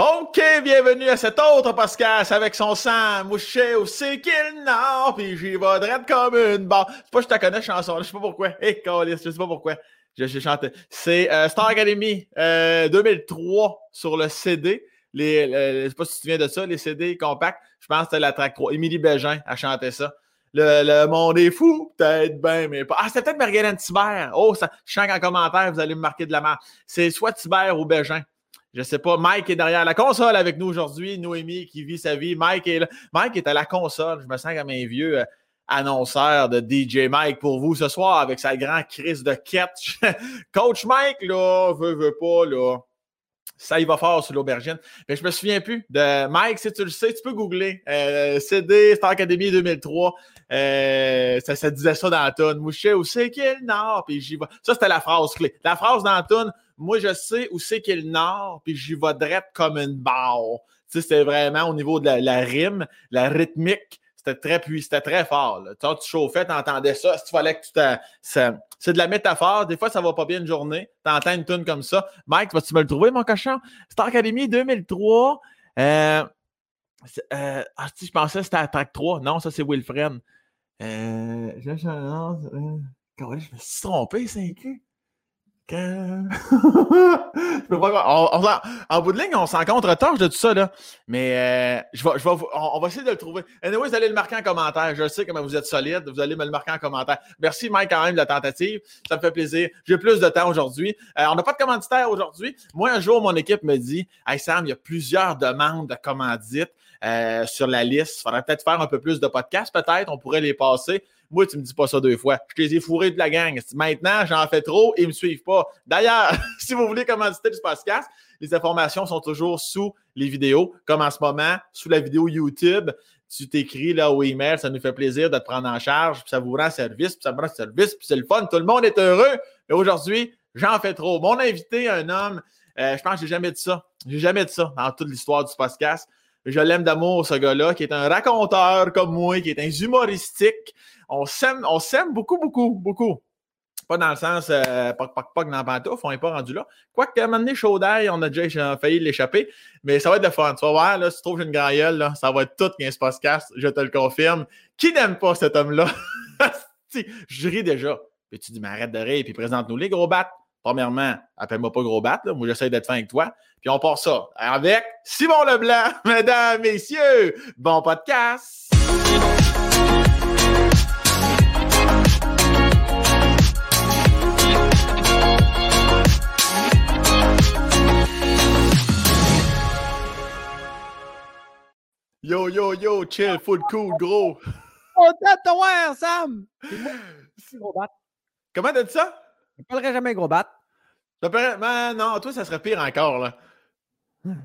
OK, bienvenue à cet autre podcast avec son sang mouché au qu'il nord, puis j'y vais droite comme une barre. C'est pas je te connais chanson, je sais pas pourquoi. Hé, hey, je sais pas pourquoi. J'ai chanté. C'est euh, Star Academy euh, 2003 sur le CD. Les, les, je sais pas si tu te souviens de ça, les CD compacts. Je pense que c'était la track 3. Émilie Bégin a chanté ça. Le, le, monde est fou, peut-être bien, mais pas. Ah, c'était peut-être Marguerite Thibert. Oh, ça, je sens qu'en commentaire, vous allez me marquer de la merde. C'est soit Thibert ou Bégin. Je sais pas. Mike est derrière la console avec nous aujourd'hui. Noémie qui vit sa vie. Mike est là. Mike est à la console. Je me sens comme un vieux euh, annonceur de DJ Mike pour vous ce soir avec sa grande crise de catch. Coach Mike, là, veut, veut pas, là. Ça, il va fort sur l'aubergine. Mais je me souviens plus de Mike, si tu le sais, tu peux googler. Euh, CD Star Academy 2003. Euh, ça, disait ça dans la tonne. Mouché, où c'est qu'il nord? Puis j'y vais. Ça, c'était la phrase clé. La phrase dans la tonne, moi, je sais où c'est qu'il le nord, puis j'y vais drette comme une barre. C'était vraiment au niveau de la, rime, la rythmique. C'était très puissant, c'était très fort. Tu, chauffais, tu entendais ça. Si tu fallait que tu. C'est de la métaphore. Des fois, ça va pas bien une journée. Tu entends une tune comme ça. Mike, vas-tu me le trouver, mon cochon? Star Academy 2003. Euh, euh, ah, si je pensais que c'était Attack 3. Non, ça, c'est Wilfred. Euh, je, je, euh, me suis trompé, c'est qui? en, bout de ligne, on s'en contre tâche de tout ça, là. Mais euh, je je on, va essayer de le trouver. Anyway, vous allez le marquer en commentaire. Je sais comment vous êtes solide. Vous allez me le marquer en commentaire. Merci, Mike, quand même, de la tentative. Ça me fait plaisir. J'ai plus de temps aujourd'hui. Euh, on n'a pas de commanditaire aujourd'hui. Moi, un jour, mon équipe me dit Hey Sam, il y a plusieurs demandes de commandites euh, sur la liste. Il faudrait peut-être faire un peu plus de podcasts, peut-être. On pourrait les passer. Moi, tu me dis pas ça deux fois. Je les ai fourrés de la gang. Maintenant, j'en fais trop? Et ils me suivent pas. D'ailleurs, si vous voulez commanditer du podcast, les informations sont toujours sous les vidéos, comme en ce moment, sous la vidéo YouTube. Tu t'écris là au email, ça nous fait plaisir de te prendre en charge, puis ça vous rend service, puis ça me rend service, puis c'est le fun. Tout le monde est heureux. Mais aujourd'hui, j'en fais trop. Mon invité, un homme, euh, je pense que j'ai jamais dit ça. J'ai jamais dit ça dans toute l'histoire du podcast. Je l'aime d'amour, ce gars-là, qui est un raconteur comme moi, qui est un humoristique, on s'aime, on s'aime beaucoup, beaucoup, beaucoup. Pas dans le sens euh, pas poc, poc, dans la pantoufle, on n'est pas rendu là. Quoique, à un moment donné, chaud on a déjà failli l'échapper. Mais ça va être de fun. Tu vas voir, là, si tu trouves une grand là, ça va être tout 15 podcasts, je te le confirme. Qui n'aime pas cet homme-là? je ris déjà. Puis tu dis, mais arrête de rire, puis présente-nous les gros battes. Premièrement, appelle-moi pas gros bat, là. moi j'essaie d'être fin avec toi. Puis on part ça avec Simon Leblanc, mesdames, messieurs. Bon podcast! Yo, yo, yo, chill, foot cool, gros. On t'a Sam! Gros bat. Comment t'as dit ça? Je parlerai jamais gros bat. Ben, non, toi, ça serait pire encore, là.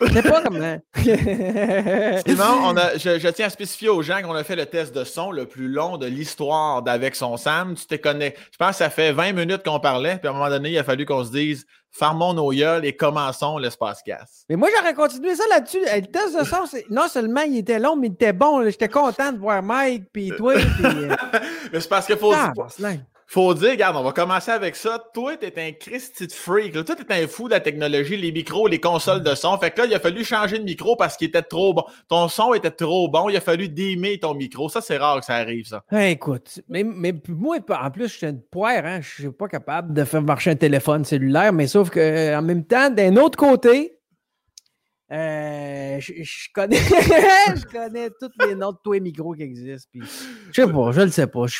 C'est pas comme ça. Sinon, on a, je, je, tiens à spécifier aux gens qu'on a fait le test de son le plus long de l'histoire d'Avec son Sam. Tu te connais. Je pense que ça fait 20 minutes qu'on parlait, puis à un moment donné, il a fallu qu'on se dise Farmons nos gueules et commençons l'espace casse. Mais moi, j'aurais continué ça là-dessus. Le test de son, non seulement il était long, mais il était bon. J'étais content de voir Mike, puis toi. Puis... Euh, mais c'est parce qu'il faut. Ah, faut dire, regarde, on va commencer avec ça. Toi, t'es un Christy de freak. Toi, t'es un fou de la technologie, les micros, les consoles de son. Fait que là, il a fallu changer de micro parce qu'il était trop bon. Ton son était trop bon. Il a fallu démer ton micro. Ça, c'est rare que ça arrive, ça. écoute, mais, mais moi, en plus, je suis une poire. Hein? Je suis pas capable de faire marcher un téléphone cellulaire. Mais sauf que en même temps, d'un autre côté, euh, je, connais, je connais tous les noms de tous les micros qui existent. Puis, je sais pas, je le sais pas. Je,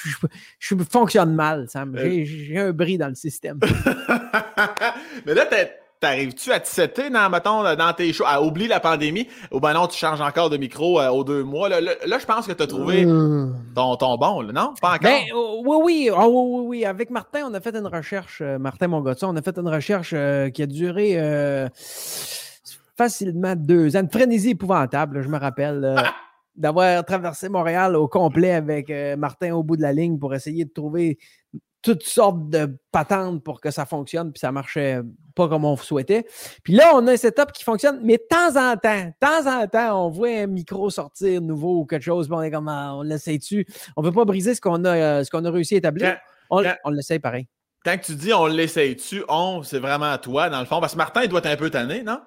je, fonctionne mal, Sam. Euh. J'ai un bris dans le système. Mais là, T'arrives-tu à te setter dans, mettons, dans tes shows, à oublier la pandémie, ou ben non, tu changes encore de micro euh, aux deux mois? Là, là, je pense que tu as trouvé ton, ton, bon, là, non? Pas encore? Ben, oh, oui, oui, oh, oui, oui, Avec Martin, on a fait une recherche, Martin Mongotta, on a fait une recherche qui a duré facilement deux ans. Une frénésie épouvantable, je me rappelle. d'avoir traversé Montréal au complet avec euh, Martin au bout de la ligne pour essayer de trouver toutes sortes de patentes pour que ça fonctionne, puis ça marchait pas comme on souhaitait. Puis là, on a un setup qui fonctionne, mais de temps en temps, de temps en temps, on voit un micro sortir nouveau ou quelque chose, puis on est comme, ah, on l'essaie dessus. On veut pas briser ce qu'on a, euh, ce qu'on a réussi à établir. on, on l'essaye pareil. quand tu dis on l'essaye-tu, on, c'est vraiment à toi, dans le fond. Parce que Martin, il doit être un peu tanné, non?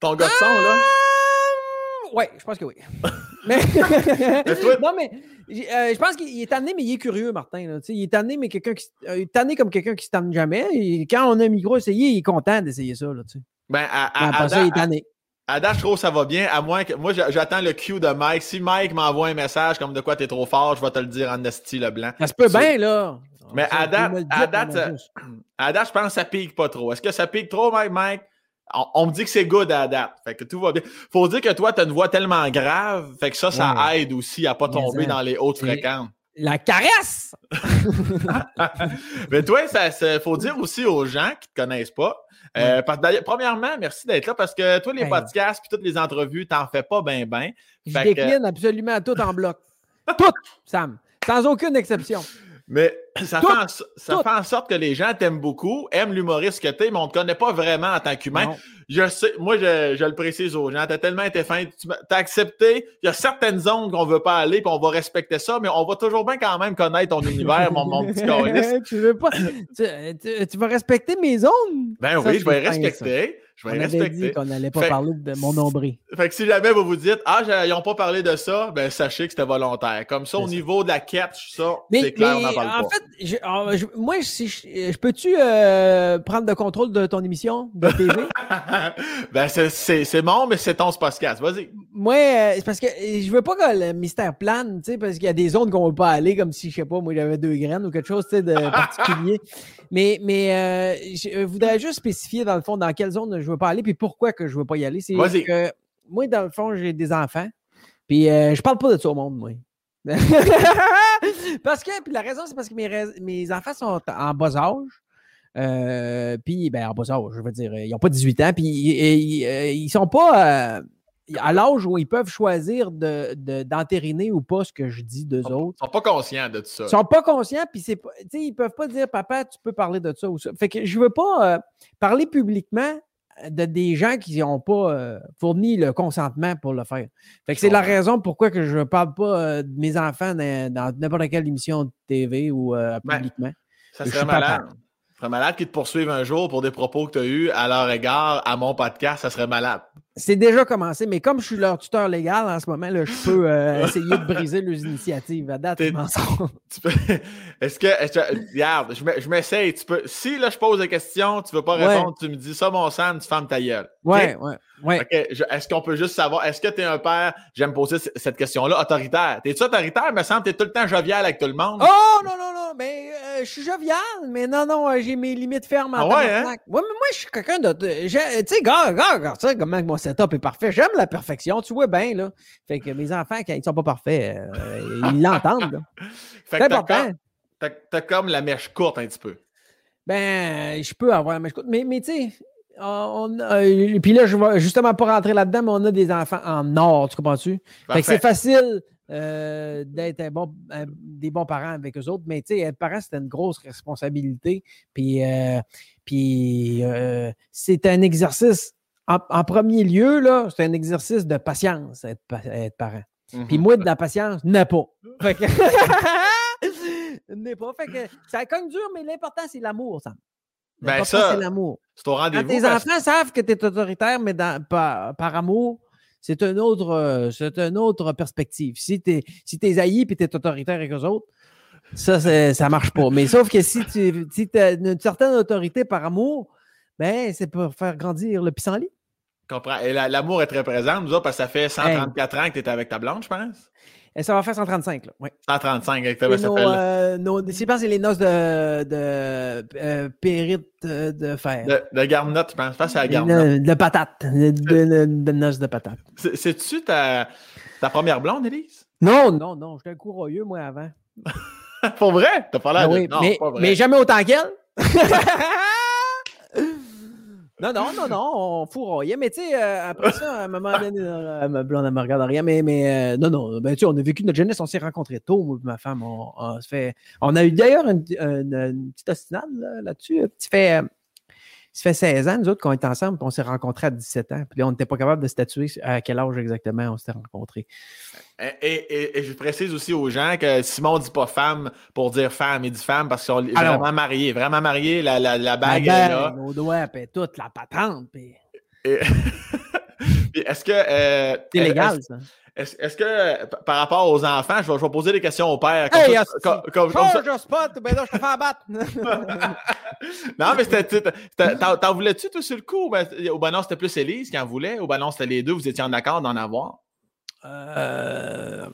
Ton gars de son, là? Ah! Ouais, je pense que oui. mais... non, mais euh, je pense qu'il est tanné, mais il est curieux, Martin. Là. Il est tanné, mais quelqu'un qui euh, est tanné comme quelqu'un qui se tanne jamais. Et quand on a un micro essayé, il est content d'essayer ça. Là, ben, à, à, ça, il est tanné. À je trouve ça va bien, à moins que. Moi, j'attends le cue de Mike. Si Mike m'envoie un message comme de quoi t'es trop fort, je vais te le dire en esti blanc. Ça se peut bien, là. Mais à date, à, date, à date, je pense que ça pique pas trop. Est-ce que ça pique trop, Mike? Mike? On, me dit que c'est good à date. Fait que tout va bien. Faut dire que toi, tu as une voix tellement grave. Fait que ça, ça aide aussi à pas tomber dans les hautes fréquences. La caresse! Mais toi, il faut dire aussi aux gens qui ne te connaissent pas. Euh, premièrement, merci d'être là parce que tous les podcasts et toutes les entrevues, t'en fais pas bien, bien. Je décline absolument tout en bloc. tout, Sam. Sans aucune exception. Mais ça, fait, en, ça fait, en, sorte que les gens t'aiment beaucoup, aiment l'humoriste que t'es, mais on ne te connaît pas vraiment en tant qu'humain. Je sais, moi, je, le précise aux gens, t'as tellement été fin, tu as accepté, il y a certaines zones qu'on ne veut pas aller, puis on va respecter ça, mais on va toujours bien quand même connaître ton univers, mon, mon petit tu veux pas, tu, vas respecter mes zones? Ben oui, je vais respecter. Je vais on respecter. dit qu'on n'allait pas parler de mon nombril. Fait que si jamais vous vous dites Ah, ils n'ont pas parlé de ça, ben sachez que c'était volontaire. Comme ça, au niveau de la catch, ça, c'est clair, on n'en parle en fait, ah, moi, si je, peux-tu euh, prendre le contrôle de ton émission de TV? ben, c'est mon, mais c'est ton podcast. Vas-y. Moi, euh, c'est parce que je veux pas que le mystère plane, tu sais, parce qu'il y a des zones qu'on ne veut pas aller, comme si, je sais pas, moi, j'avais deux graines ou quelque chose de particulier. mais mais euh, je voudrais juste spécifier, dans le fond, dans quelle zone je veux pas aller, puis pourquoi que je veux pas y aller? C'est que moi, dans le fond, j'ai des enfants, puis euh, je parle pas de ça au monde, moi. parce que, puis la raison, c'est parce que mes, mes enfants sont en bas âge. Euh, puis, ben, en bas âge, je veux dire, ils n'ont pas 18 ans, puis ils, ils, sont pas à l'âge où ils peuvent choisir d'entériner de, ou pas ce que je dis d'eux autres. Ils sont pas conscients de tout ça. Ils sont pas conscients, puis c'est ils peuvent pas dire Papa, tu peux parler de ça ou ça. Fait que je veux pas euh, parler publiquement de des gens qui n'ont pas euh, fourni le consentement pour le faire. Fait que c'est la raison pourquoi que je ne parle pas euh, de mes enfants dans, n'importe quelle émission de TV ou ben, publiquement. ça serait malade. Ça serait malade qu'ils te poursuivent un jour pour des propos que tu as eus à leur égard à mon podcast. Ça serait malade. C'est déjà commencé, mais comme je suis leur tuteur légal en ce moment, là, je peux euh, essayer de briser leurs initiatives. À date, Est-ce que, regarde, je m'essaye. Tu peux, si là, je pose des questions, tu ne veux pas répondre, tu me dis ça, mon sang, tu fermes ta gueule. Ouais, ouais, ouais. est-ce qu'on peut juste savoir, est-ce que tu es un père, j'aime poser cette question-là, autoritaire? T'es-tu autoritaire? me semble que tu es tout le temps jovial avec tout le monde. Oh, non, non, non, mais euh, je suis jovial, mais non, non, euh, j'ai mes limites fermes en ah ouais, hein? ouais, mais moi, je suis quelqu'un de. Tu sais, gars, gars, gars, tu sais, comment mon setup est parfait. J'aime la perfection, tu vois bien, là. Fait que mes enfants, quand ils sont pas parfaits, euh, ils l'entendent, C'est important. T'as comme la mèche courte un petit peu. Ben, je peux avoir la mèche courte, mais, mais tu sais. On, euh, puis là, je vais justement pas rentrer là-dedans, mais on a des enfants en or, tu comprends-tu? Fait que c'est facile euh, d'être bon, des bons parents avec eux autres, mais tu sais, être parent, c'est une grosse responsabilité. Puis, puis c'est un exercice en, premier lieu, là, c'est un exercice de patience, être, parent. Puis mhm. moi, de la patience, n'est pas. Fait que... pas. Fait que ça cogne dur, mais l'important, c'est l'amour, Sam. Ben ça, c'est l'amour. C'est au rendez-vous. tes enfants savent que tu es autoritaire, mais par, amour, c'est une autre, c'est une autre perspective. Si tu es, si es haï et tu es autoritaire avec eux autres, ça, ça marche pas. Mais sauf que si tu si as une certaine autorité par amour, ben, c'est pour faire grandir le pissenlit comprends. Et l'amour est très présent, nous autres, parce que ça fait 134 ans que tu étais avec ta blonde, je pense? Et ça va faire 135, là. Oui. 135, avec ta blonde. Euh, je pense que c'est les noces de, de euh, périte euh, de fer. De, de garnotte, je pense. Je pense que c'est la garnotte. De, patate. De, noces de patate. C'est-tu ta, ta première blonde, Élise? Non, non, non. J'étais un courroyeux, moi, avant. Pour vrai? T'as pas l'air ah de... Non, mais, pas vrai. mais jamais autant qu'elle. Non, non, non, non, on fourroyait. Mais tu sais, euh, après ça, à un moment donné, euh, ma blonde, elle me regarde rien. Mais, mais euh, non, non, ben, tu sais, on a vécu notre jeunesse, on s'est rencontrés tôt, moi et ma femme. On, on, fait, on a eu d'ailleurs une, une, petite ostinade là-dessus. Là, fait. Ça fait 16 ans, nous autres, qu'on est ensemble, puis on s'est rencontrés à 17 ans. Puis là, on n'était pas capable de statuer à quel âge exactement on s'était rencontrés. Et, je précise aussi aux gens que Simon ne dit pas femme pour dire femme, il dit femme parce qu'ils sont vraiment mariés. Vraiment mariés, la, la, la bague est là. Nos doigts, puis toute la patente. Puis... est-ce que. Euh, c'est légal, ça. Est-ce que, par rapport aux enfants, je vais, poser des questions au père. Comme hey, ça, comme, comme, comme ça. spot, ben là, je te fais abattre. non, mais c'était. T'en voulais-tu, tout sur le coup? Ben, ou ben non, c'était plus Élise qui en voulait? Ou ben non, c'était les deux, vous étiez en accord d'en avoir? Euh.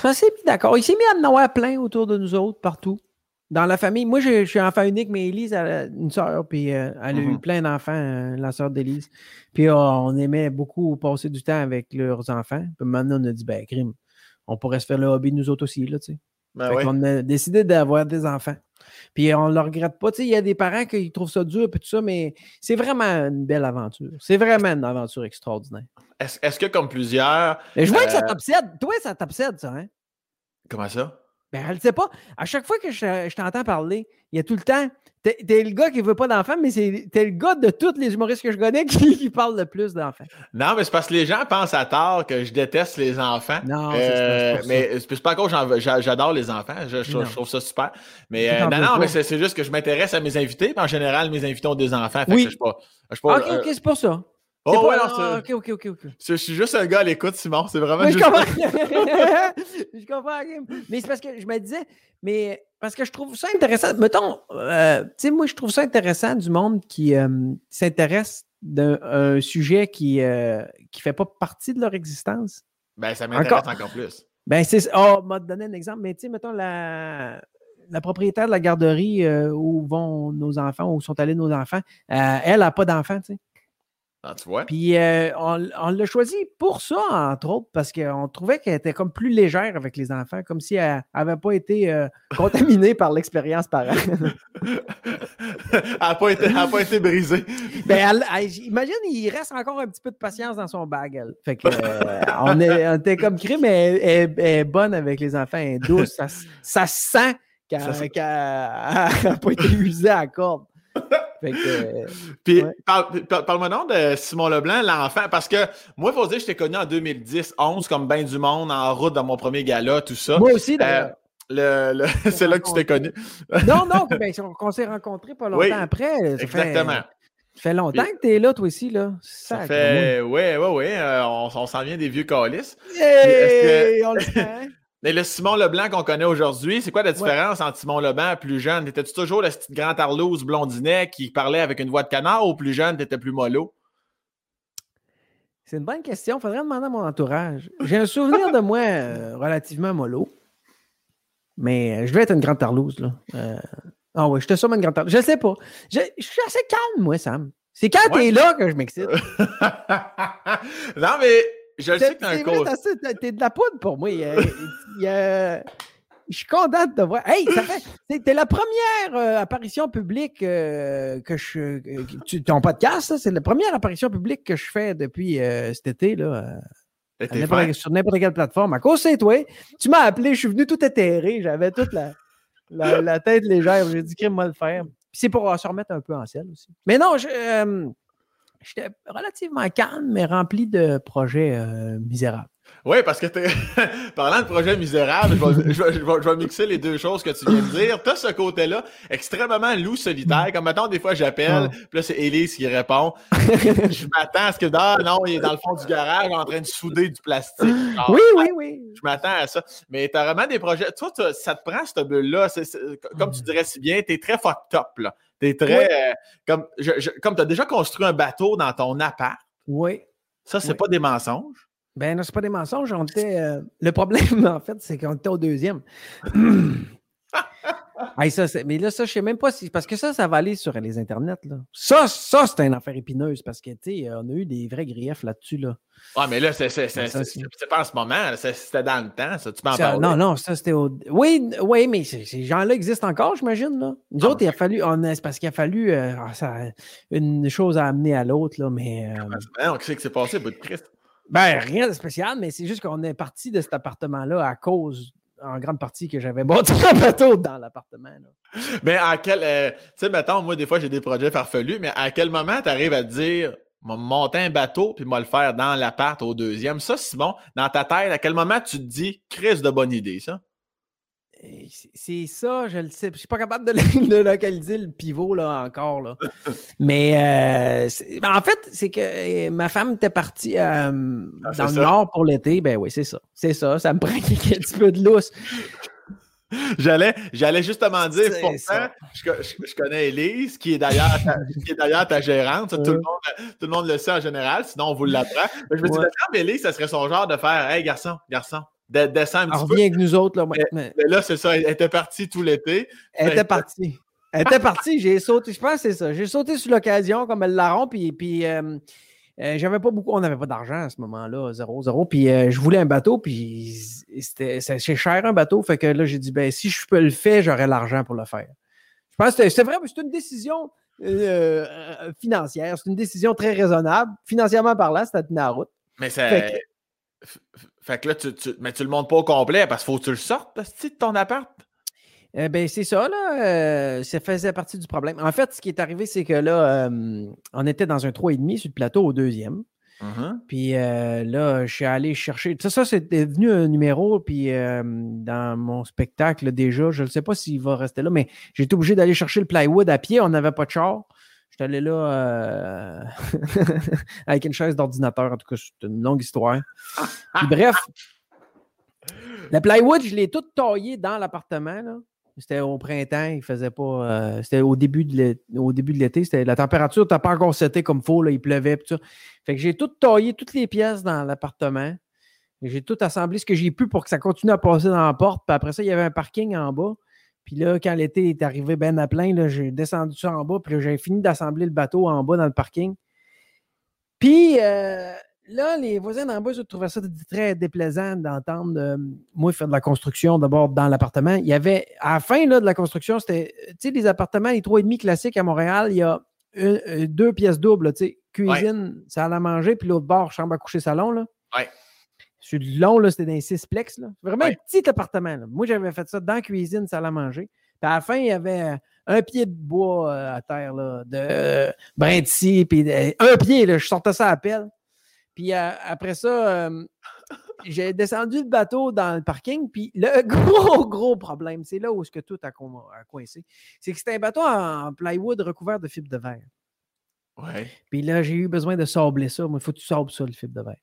Ça s'est mis d'accord. Il s'est mis à en avoir plein autour de nous autres, partout. Dans la famille, moi, je, suis enfant unique, mais Élise a une soeur, puis euh, elle a eu mm-hmm. plein d'enfants, euh, la soeur d'Élise. Puis on aimait beaucoup passer du temps avec leurs enfants. Puis maintenant, on a dit, ben, crime, on pourrait se faire le hobby nous autres aussi, là, tu sais. Ben On a décidé d'avoir des enfants. Puis on ne le regrette pas. Tu sais, il y a des parents qui trouvent ça dur, puis tout ça, mais c'est vraiment une belle aventure. C'est vraiment une aventure extraordinaire. Est-ce que, comme plusieurs. je vois que ça euh, t'obsède. Toi, ça t'obsède, ça, hein? Comment ça? Ben, elle ne sait pas. À chaque fois que je, t'entends parler, il y a tout le temps. T'es es le gars qui ne veut pas d'enfants, mais t'es le gars de tous les humoristes que je connais qui, qui parle le plus d'enfants. Non, mais c'est parce que les gens pensent à tort que je déteste les enfants. Non, euh, mais c'est pas encore j'adore les enfants. Je, trouve ça super. Mais euh, non, non, mais c'est juste que je m'intéresse à mes invités. En général, mes invités ont des enfants. oui. je suis pas, pas, ok, ok, c'est pour ça. Oh, ouais, non, ok, ok, ok, ok. Je suis juste un gars à l'écoute, Simon. C'est vraiment juste... Je comprends. je comprends. Mais c'est parce que je me disais, mais parce que je trouve ça intéressant. Mettons, euh, tu sais, moi, je trouve ça intéressant du monde qui euh, s'intéresse d'un sujet qui ne euh, qui fait pas partie de leur existence. Ben, ça m'intéresse encore. plus. Ben, c'est. Oh, m'a donné un exemple, mais tu sais, mettons, la, la propriétaire de la garderie où vont nos enfants, où sont allés nos enfants, elle n'a pas d'enfants, tu sais. Ah, tu vois? Puis euh, on, l'a choisi pour ça, entre autres, parce qu'on trouvait qu'elle était comme plus légère avec les enfants, comme si elle n'avait pas été euh, contaminée par l'expérience parent. elle n'a pas, été, brisée. Ben, imagine, il reste encore un petit peu de patience dans son bag. Fait que, euh, on, était comme crime, mais elle, est bonne avec les enfants, elle est douce. Ça, ça sent qu'elle n'a pas été usée à corde. Puis, parle-moi donc de Simon Leblanc, l'enfant, parce que moi, il faut dire que je t'ai connu en 2010-11 comme ben du monde, en route dans mon premier gala, tout ça. Moi aussi, d'ailleurs. Euh, c'est là que tu t'es connu. non, non, ben, on s'est rencontrés pas longtemps après. exactement. ça fait longtemps que tu es là, toi aussi, là. Ça, fait, oui, oui, oui. on, s'en vient des vieux calices. Hey, on le sait. Mais le Simon Leblanc qu'on connaît aujourd'hui, c'est quoi la différence entre Simon Leblanc plus jeune? Étais-tu toujours le petit grand Arlouse blondinet qui parlait avec une voix de canard ou plus jeune, t'étais plus mollo? C'est une bonne question. Faudrait demander à mon entourage. J'ai un souvenir de moi euh, relativement mollo. Mais euh, je vais être une grande tarlouse, là. Euh, ah oui, je te sûrement une grande tarlouse. Je sais pas. Je, suis assez calme, moi, Sam. C'est quand t'es là que je m'excite. non, mais je sais que t'as un coach. T'es de la poudre pour moi. je suis content de te voir. Hey, ça fait. T'es la première euh, apparition publique euh, que je. Tu, ton podcast, c'est la première apparition publique que je fais depuis euh, cet été, là. sur n'importe quelle plateforme. À cause c'est toi. Tu m'as appelé, je suis venu tout éthéré. J'avais toute la, la, tête légère. J'ai dit, crime-moi le faire. c'est pour se remettre un peu en selle aussi. Mais non, je. J'étais relativement calme, mais rempli de projets euh, misérables. Oui, parce que parlant de projet misérable, je vais, mixer les deux choses que tu viens de dire. Tu as ce côté-là extrêmement loup solitaire. Comme maintenant, des fois, j'appelle, ah. puis là, c'est Élise qui répond. je m'attends à ce que, ah, non, il est dans le fond du garage en train de souder du plastique. oui, oui, oui. Je m'attends à ça. Mais tu as vraiment des projets. Toi, ça te prend cette bulle-là. Comme tu dirais si bien, tu es très fucked up, là. Tu es très. Euh, comme comme tu as déjà construit un bateau dans ton appart. Oui. Ça, c'est pas des mensonges? Ben non, c'est pas des mensonges. On était, euh, le problème, en fait, c'est qu'on était au deuxième. ça, mais là, ça, je sais même pas si. Parce que ça, ça va aller sur les internets. Là. Ça, ça c'est une affaire épineuse parce que, tu sais, on a eu des vrais griefs là-dessus. Là. Ah, mais là, c'est pas en ce moment. C'était dans le temps. Ça, tu m'en parles. Non, non, ça, c'était au. Oui, oui, mais ces gens-là existent encore, j'imagine. Là. Nous ah, autres, il a fallu. C'est parce qu'il a fallu euh, ah, ça, une chose à amener à l'autre. là, mais euh... Qu'est-ce qui s'est passé, bout de Christ? Ben, rien de spécial, mais c'est juste qu'on est parti de cet appartement-là à cause en grande partie que j'avais bâti un bateau dans l'appartement. Mais à quel. Euh, tu sais, mettons, moi, des fois, j'ai des projets farfelus, mais à quel moment tu arrives à te dire, monter un bateau puis moi le faire dans l'appart au deuxième? Ça, Simon, dans ta tête, à quel moment tu te dis, Chris, de bonne idée, ça? C'est ça, je le sais. Je suis pas capable de, localiser le pivot là encore. Là. Mais euh, ben, en fait, c'est que euh, ma femme était partie euh, ah, dans le nord pour l'été. Ben oui, c'est ça. C'est ça. Ça me prend un petit peu de lousse. J'allais, j'allais justement dire, pourtant, je, je, connais Elise, qui est d'ailleurs ta, ta gérante. tout, le monde, tout le monde le sait en général, sinon on vous l'apprend. Je me dis, ouais. Elise, ça serait son genre de faire Hey, garçon, garçon, de, un petit peu. avec nous autres. Là, mais, là, c'est ça. Elle était partie tout l'été. Elle était partie. Elle était partie. J'ai sauté, je pense que c'est ça. J'ai sauté sur l'occasion comme elle larron, puis, puis euh, euh, j'avais pas beaucoup, on n'avait pas d'argent à ce moment-là, 0-0. Puis euh, je voulais un bateau, puis c'était c'est cher un bateau. Fait que là, j'ai dit, ben si je peux le faire, j'aurai l'argent pour le faire. Je pense que c'est vrai, c'est une décision financière. C'est une décision très raisonnable. Financièrement parlant, c'était à route. Mais ça. Fait que là, tu, tu, mais tu le montes pas au complet parce qu'il faut que tu le sortes de ton appart. Eh ben, c'est ça, là. Euh, ça faisait partie du problème. En fait, ce qui est arrivé, c'est que là, euh, on était dans un 3,5 sur le plateau au deuxième. Mm-hmm. Puis euh, là, je suis allé chercher. Ça, ça c'était devenu un numéro. Puis dans mon spectacle, déjà, je ne sais pas s'il va rester là, mais j'ai été obligé d'aller chercher le plywood à pied. On n'avait pas de char. J'étais allé là euh, avec une chaise d'ordinateur. En tout cas, c'est une longue histoire. bref, le plywood, je l'ai tout taillé dans l'appartement. C'était au printemps, il faisait pas. Euh, c'était au début de l'été. La température n'était pas encore setée comme il faut, il pleuvait. Tout ça. Fait que j'ai tout taillé, toutes les pièces dans l'appartement. J'ai tout assemblé ce que j'ai pu pour que ça continue à passer dans la porte. Puis après ça, il y avait un parking en bas. Puis là, quand l'été est arrivé ben à plein, j'ai descendu ça en bas, puis j'ai fini d'assembler le bateau en bas dans le parking. Puis euh, là, les voisins d'en bas, je trouvais ça très déplaisant d'entendre euh, moi faire de la construction d'abord dans l'appartement. Il y avait, à la fin là, de la construction, c'était, tu sais, les appartements, les 3,5 classiques à Montréal, il y a euh, deux pièces doubles, tu sais, cuisine, salle à manger, puis l'autre bord, chambre à coucher, salon. Là. Ouais. Sur le long, c'était dans un sixplex. Là. Vraiment un petit appartement. Moi, j'avais fait ça dans la cuisine, salle à manger. Puis à la fin, il y avait euh, un pied de bois euh, à terre, là, de euh, puis un pied, là, je sortais ça à pelle. Puis après ça, j'ai descendu le bateau dans le parking, puis le gros, gros problème, c'est là où ce que tout a, coincé, c'est que c'était un bateau en plywood recouvert de fibre de verre. Ouais. Puis là, j'ai eu besoin de sabler ça. Il faut que tu sables ça, le fibre de verre.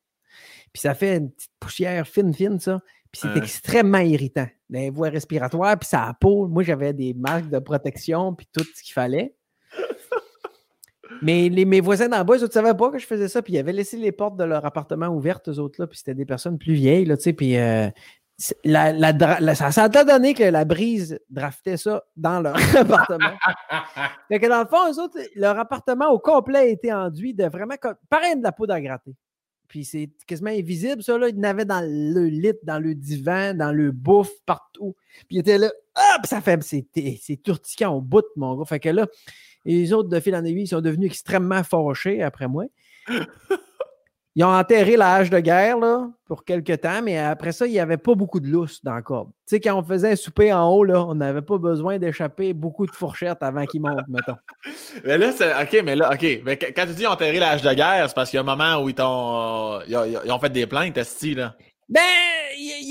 Puis ça fait une petite poussière fine, fine, ça. Puis c'est extrêmement irritant. Les voies respiratoires, puis ça a peau. Moi, j'avais des marques de protection, puis tout ce qu'il fallait. Mais les, mes voisins d'en bas, ils ne savaient pas que je faisais ça, puis ils avaient laissé les portes de leur appartement ouvertes, eux autres, là, puis c'était des personnes plus vieilles, là, tu sais, puis euh, la, ça, a donné que la brise draftait ça dans leur appartement. fait que dans le fond, eux autres, leur appartement au complet a été enduit de vraiment, pareil de la poudre à gratter. Puis c'est quasiment invisible, ça. Là. Il n'avait dans le lit, dans le divan, dans le bouffe, partout. Puis il était là, hop, ça fait. C'est tourtiquant au bout, mon gars. Fait que là, les autres de fil en aiguille sont devenus extrêmement fâchés après moi. Ils ont enterré la hache de guerre là, pour quelques temps, mais après ça, il n'y avait pas beaucoup de lousse dans le corde. Tu sais, quand on faisait un souper en haut, là, on n'avait pas besoin d'échapper beaucoup de fourchettes avant qu'ils montent, mettons. Mais là, c'est. OK, mais là, OK. Mais quand tu dis enterré la hache de guerre, c'est parce qu'il y a un moment où ils, ont, ils, ont, fait des plaintes, esti, là? Ben,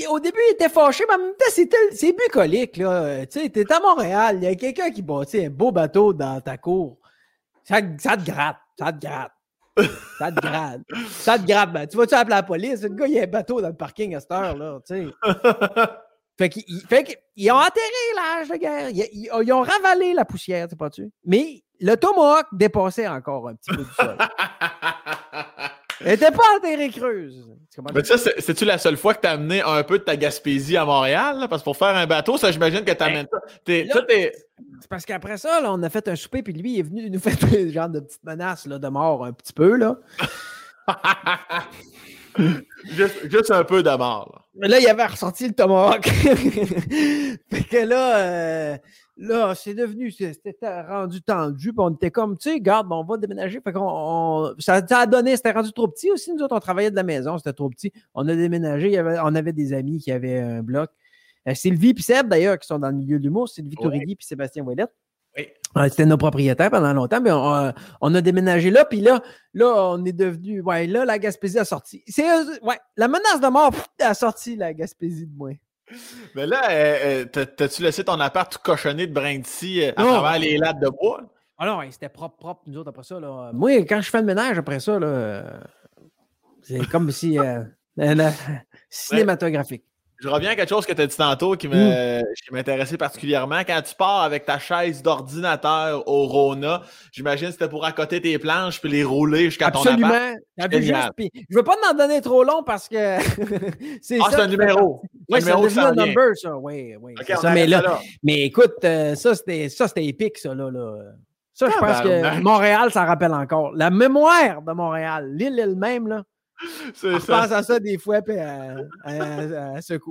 au début, il était fâché, mais en même temps, c'est bucolique, là. Tu sais, t'es à Montréal, il y a quelqu'un qui bâtit un beau bateau dans ta cour. Ça, ça te gratte, ça te gratte. Ça te gratte. Ça te gratte. Ben, tu vas-tu appeler la police? Le gars, il y a un bateau dans le parking à cette heure-là, tu sais. Fait qu'ils ont enterré l'âge de guerre. Ils, ont ravalé la poussière, tu pas-tu? Mais le tomahawk dépassait encore un petit peu du sol. Elle n'était pas enterrée creuse. Mais ça, c'est-tu la seule fois que tu as amené un peu de ta Gaspésie à Montréal? Parce que pour faire un bateau, ça, j'imagine que tu amènes ça. C'est parce qu'après ça, on a fait un souper, puis lui, il est venu nous faire des genre de petites menaces là, de mort un petit peu. là. juste, un peu de mort. Mais là, il avait ressorti le tomahawk. fait que là, euh, là, c'est devenu, c'était rendu tendu, puis on était comme, tu sais, garde, on va déménager. Fait qu'on, ça, a donné, c'était rendu trop petit aussi. Nous autres, on travaillait de la maison, c'était trop petit. On a déménagé, on avait des amis qui avaient un bloc. Euh, Sylvie et Seb, d'ailleurs, qui sont dans le milieu de l'humour, Sylvie Ouais. Tourigny et Sébastien Ouellette. Oui. Euh, C'était nos propriétaires pendant longtemps, mais on, euh, on a déménagé là, puis là, là, on est devenu. Ouais, là, la Gaspésie a sorti. C'est, eux- ouais, la menace de mort pff, a sorti la Gaspésie de moi. Mais là, euh, euh, t'as- t'as-tu laissé ton appart tout cochonné de brin de scie euh, à Non. travers les lattes de bois? Alors, ouais, c'était propre, propre, nous autres, après ça. Là. Moi, quand je fais le ménage après ça, là, euh, c'est comme si. euh, cinématographique. Je reviens à quelque chose que tu as dit tantôt qui Mm. me- qui m'intéressait particulièrement. Quand tu pars avec ta chaise d'ordinateur au Rona, j'imagine que c'était pour accoter tes planches puis les rouler jusqu'à ton appart. Absolument. Puis je ne veux pas en donner trop long parce que c'est Ah, c'est un numéro. Oui, c'est un numéro s'en number, ça. Oui, oui. Ça. Mais, là, mais écoute, euh, ça, c'était ça, c'était épique, ça. Là, là. Ça, je pense que. Montréal, ça rappelle encore. La mémoire de Montréal, l'île elle-même, là. Je ça. pense à ça des fois, puis à, à- à ce coup.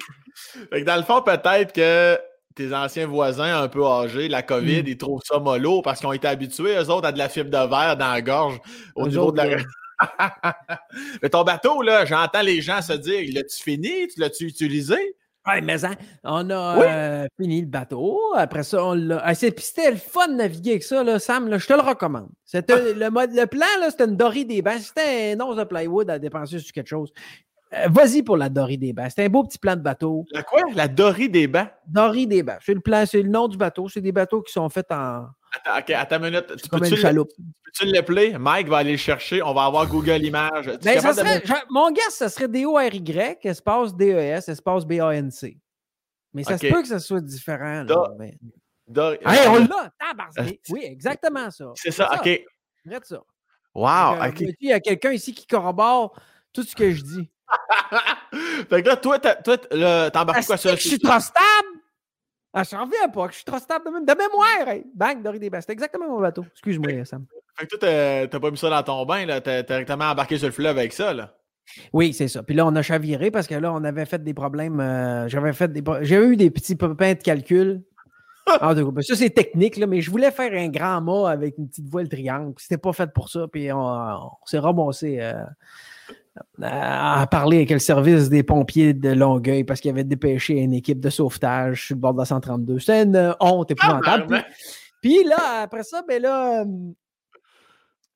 Fait que dans le fond, peut-être que tes anciens voisins un peu âgés, la COVID, Mm. ils trouvent ça mollo parce qu'ils ont été habitués, eux autres, à de la fibre de verre dans la gorge au Eux niveau autres, de la. Mais ton bateau, là, j'entends les gens se dire l'as-tu fini? Tu l'as-tu utilisé? Oui, mais hein, on a Oui. euh, fini le bateau. Après ça, on l'a. Ah, c'était le fun de naviguer avec ça, là, Sam. là, je te le recommande. C'était le, mode, le plan, là, c'était une Dory des bains. C'était un once de plywood à dépenser sur quelque chose. Euh, Vas-y pour la Dory des bains. C'était un beau petit plan de bateau. La quoi? La Dory des bancs? Dory des bains. C'est le plan, c'est le nom du bateau. C'est des bateaux qui sont faits en. Attends, ok, attends une minute. Tu peux-tu le- chaloupe. peux-tu l'appeler? Mike va aller le chercher. On va avoir Google Images. Ben, ça de serait, mon gars, ça serait D-O-R-Y, espace D-E-S, espace B-A-N-C. Mais ça se peut que ça soit différent. Là, mais- Hey, on l'a! tabarnak! Oui, exactement ça. C'est ça, ok. Arrête ça. Wow, Donc, euh, Il y a quelqu'un ici qui corrobore tout ce que je dis. fait que là, toi, t'as- toi, t- là, t'as embarqué Est-ce quoi que ça? je suis trop stable? Ah, je n'en reviens pas, que je suis trop stable de, même- de mémoire. Hey. Bang, Dory des Basses. C'est exactement mon bateau. Excuse-moi, Sam. Fait que toi, t'as- pas mis ça dans ton bain, là. T'as directement embarqué sur le fleuve avec ça, là. Oui, c'est ça. Puis là, on a chaviré parce que là, on avait fait des problèmes. euh, J'avais fait des. J'ai eu des petits pépins de calcul. En cas, ben, ça, c'est technique, là, mais je voulais faire un grand mât avec une petite voile triangle. C'était pas fait pour ça. Puis on, on s'est ramassé euh, à, parler avec le service des pompiers de Longueuil parce qu'ils avaient dépêché une équipe de sauvetage sur le bord de la 132. C'était une honte épouvantable. Puis, Tabarnak! puis là, après ça, ben là,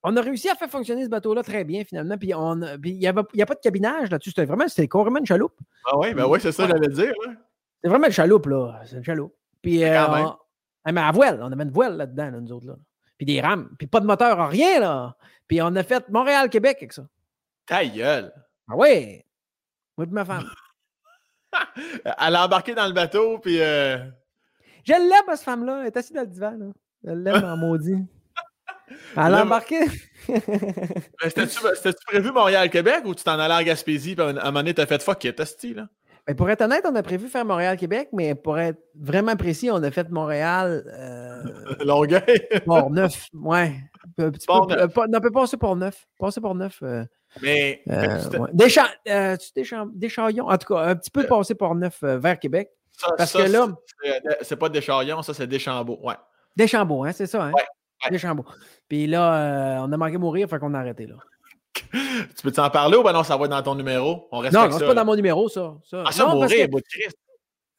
on a réussi à faire fonctionner ce bateau-là très bien finalement. Puis il n'y a pas de cabinage là-dessus. C'était vraiment, c'était carrément une chaloupe. Ah oui, ben oui, c'est ça que j'allais dire, là. C'est vraiment une chaloupe, là. C'est une chaloupe. Puis, euh, Quand même. on- Ah, mais à voile, on avait une voile là-dedans, là, nous autres. Là. Puis des rames. Puis pas de moteur, rien, là. Puis on a fait Montréal-Québec avec ça. Ta gueule! Ah ouais! Moi et ma femme. Elle a embarqué dans le bateau, puis... euh, Je l'aime, cette femme-là. Elle est assise dans le divan, là. Je l'aime en maudit. Elle a embarqué. C'était-tu prévu Montréal-Québec ou tu t'en allais en Gaspésie, puis à un moment donné, t'as fait fuck it, esti, là? Ben, pour être honnête, on a prévu faire Montréal-Québec, mais pour être vraiment précis, on a fait Montréal, euh, Longueuil. Port-Neuf. Ouais. Un petit peu, Port-Neuf. euh, pas- on peut passer Port-Neuf. Passer Port-Neuf. euh, Mais. Euh, ouais. Deschamps- euh, Deschamps- Deschamps- en tout cas, un petit peu passé par neuf euh, vers Québec. ça- parce ça, que là- c'est- pas Deschambault, ça, c'est Deschambault. Ouais. Deschambault, hein, c'est ça, hein? Ouais, ouais. Deschambault. Puis là, euh, on a manqué mourir, fait qu'on a arrêté là. Tu peux t'en parler ou ben non, ça va être dans ton numéro? On Non, non, c'est pas dans mon numéro, ça. ça. Ah, ça, non, mourir, bout de Christ.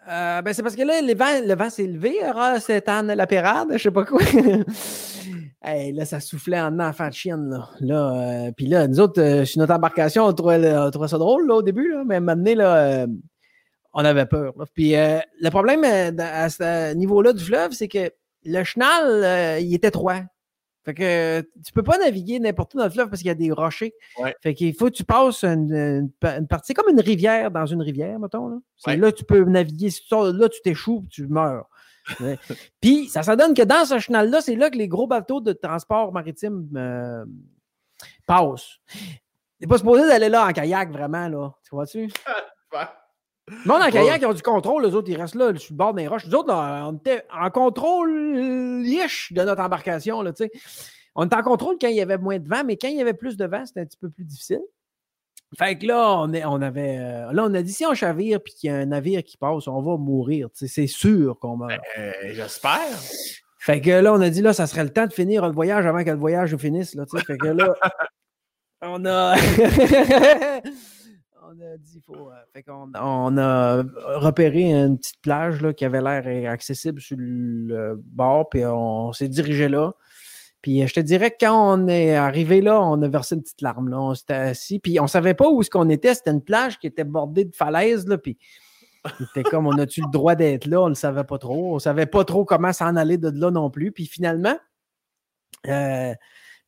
euh, ben, c'est parce que là, les vents- le vent s'est levé, c'est Anne la pérade, je sais pas quoi. Hey, là, ça soufflait en enfant de chienne, là. là euh, puis là, nous autres, euh, sur notre embarcation, on trouvait, on trouvait ça drôle, là, au début, là, mais maintenant, là, euh, on avait peur. là. Puis le problème à ce niveau-là du fleuve, c'est que le chenal, il est étroit. Fait que tu peux pas naviguer n'importe où dans le fleuve parce qu'il y a des rochers. Ouais. Fait qu'il faut que tu passes une, une une partie. C'est comme une rivière dans une rivière, mettons. Là, Ouais. là tu peux naviguer. Si tu sors là, tu t'échoues tu meurs. Ouais. Puis ça, ça donne que dans ce chenal-là, c'est là que les gros bateaux de transport maritime euh, passent. T'es pas supposé d'aller là en kayak, vraiment, là. Tu vois-tu? Le monde en kayak, ils ont du contrôle, les autres, ils restent là, sur le bord des roches. Nous autres, là, on était en contrôle liche de notre embarcation, là, tu sais. On était en contrôle quand il y avait moins de vent, mais quand il y avait plus de vent, c'était un petit peu plus difficile. Fait que là, on, est, on avait. euh, là, on a dit si on chavire puis qu'il y a un navire qui passe, on va mourir. C'est sûr qu'on meurt. Euh, J'espère. Fait que là, on a dit là, ça serait le temps de finir le voyage avant que le voyage finisse. Là, fait que là, on a. on a dit faut. euh, fait qu'on on a repéré une petite plage là, qui avait l'air accessible sur le bord, puis on s'est dirigé là. Puis euh, je te dirais que quand on est arrivé là, on a versé une petite larme. Là. On s'était assis, puis on savait pas où est-ce qu'on était. C'était une plage qui était bordée de falaises, là, puis c'était comme, on a-tu le droit d'être là? On le savait pas trop. On savait pas trop comment s'en aller de là non plus. Puis finalement, euh,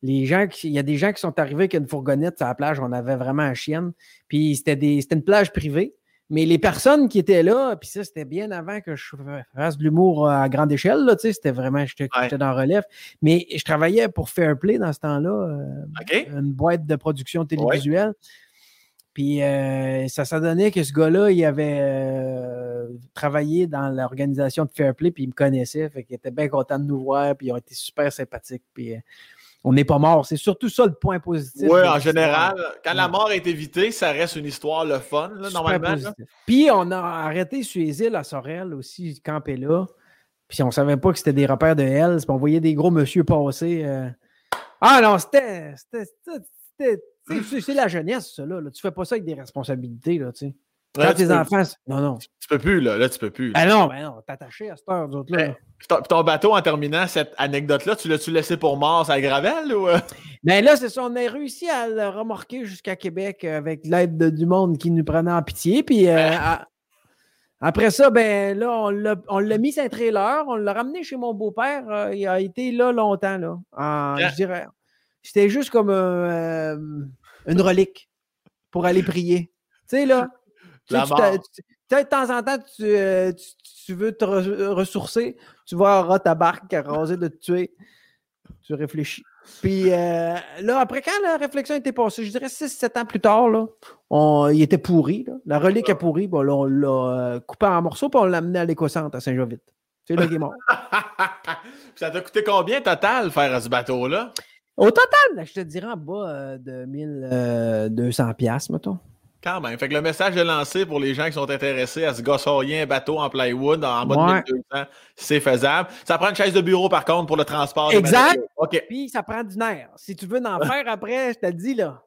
les gens il y a des gens qui sont arrivés avec une fourgonnette sur la plage, on avait vraiment un chienne. Puis c'était des- c'était une plage privée. Mais les personnes qui étaient là, puis ça, c'était bien avant que je fasse de l'humour à grande échelle, là, tu sais, c'était vraiment, j'étais Ouais. dans le relève. Mais je travaillais pour Fairplay dans ce temps-là, euh, une boîte de production télévisuelle. Puis euh, ça s'est donné que ce gars-là, il avait euh, travaillé dans l'organisation de Fairplay, puis il me connaissait, fait qu'il était bien content de nous voir, puis ils ont été super sympathiques. Puis euh, on n'est pas mort. C'est surtout ça le point positif. Oui, en général, quand la mort est évitée, ça reste une histoire le fun, là, normalement. là. Puis on a arrêté sur les îles à Sorel aussi, camper là. Puis on savait pas que c'était des repères de Hells, puis on voyait des gros monsieur passer. euh. Ah non, c'était. c'est- la jeunesse, ça, là. Tu fais pas ça avec des responsabilités, là, tu sais. Quand Là, tes peux, enfants. Non, non. tu peux plus, là. Là, tu peux plus. Ben non, ben non, t'attacher à cette heure, nous autres, là. Ben, Puis ton, bateau, en terminant cette anecdote-là, tu l'as-tu laissé pour mort à Gravel ou. euh? Ben là, c'est ça, on a réussi à le remorquer jusqu'à Québec avec l'aide de- du monde qui nous prenait en pitié. Puis euh, Ouais. à- après ça, ben là, on l'a- mis sur un trailer, on l'a ramené chez mon beau-père. euh, il a été là longtemps, là. En- Yeah. Je dirais. C'était juste comme un, euh, une relique pour aller prier. Tu sais, là. La tu mort. de temps en temps, tu, euh, tu- tu veux te re- ressourcer, tu vas à ta barque raser de te tuer. Tu réfléchis. Puis euh, là, après, quand la réflexion était passée, je dirais 6-7 ans plus tard, là, on- il était pourri. là. La relique est pourrie. Bon, là, on l'a euh, coupé en morceaux puis on l'a amené à l'éco-centre à Saint-Jovite. C'est là qu'il est mort. ça t'a coûté combien total faire ce bateau-là? Au total, là, je te dirais en bas euh, de 1200 piastres, mettons. Quand même. Fait que le message est lancé pour les gens qui sont intéressés à se gossoyer un bateau en plywood en bas Ouais. de 1200. C'est faisable. Ça prend une chaise de bureau, par contre, pour le transport. Exact. Puis ça prend du nerf. Si tu veux en faire après, je te le dis là.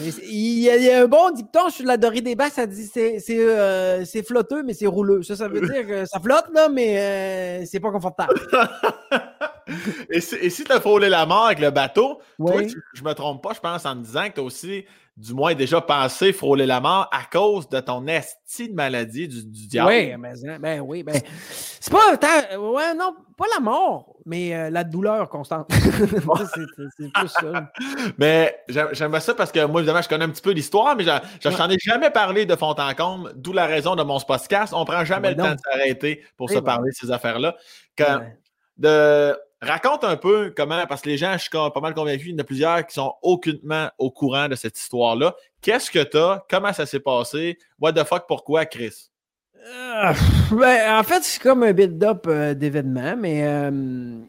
Il y, a, il y a un bon dicton sur la dorée des basses, ça dit c'est c'est, euh, c'est flotteux, mais c'est rouleux. Ça, ça veut dire que ça flotte, là, mais euh, c'est pas confortable. et si, et si t'as frôlé la mort avec le bateau, toi, tu- je me trompe pas, je pense, en me disant que t'as aussi, du moins, déjà pensé frôler la mort à cause de ton esti de maladie du, du diable. Oui, mais ben oui, ben. C'est pas tant. Ouais, non, pas la mort, mais euh, la douleur constante. C'est- plus ça. Mais j'aime ça parce que moi, évidemment, je connais un petit peu l'histoire, mais je, t'en ai jamais parlé de fond en comble, d'où la raison de mon podcast. On prend jamais le temps de s'arrêter pour Eh se ben. parler de ces affaires-là. Quand- Ouais. de, raconte un peu comment, parce que les gens, je suis pas mal convaincu, il y en a plusieurs qui sont aucunement au courant de cette histoire-là. Qu'est-ce que t'as? Comment ça s'est passé? What the fuck, pourquoi, Chris? Euh, ben, en fait, c'est comme un build-up euh, d'événements, mais euh,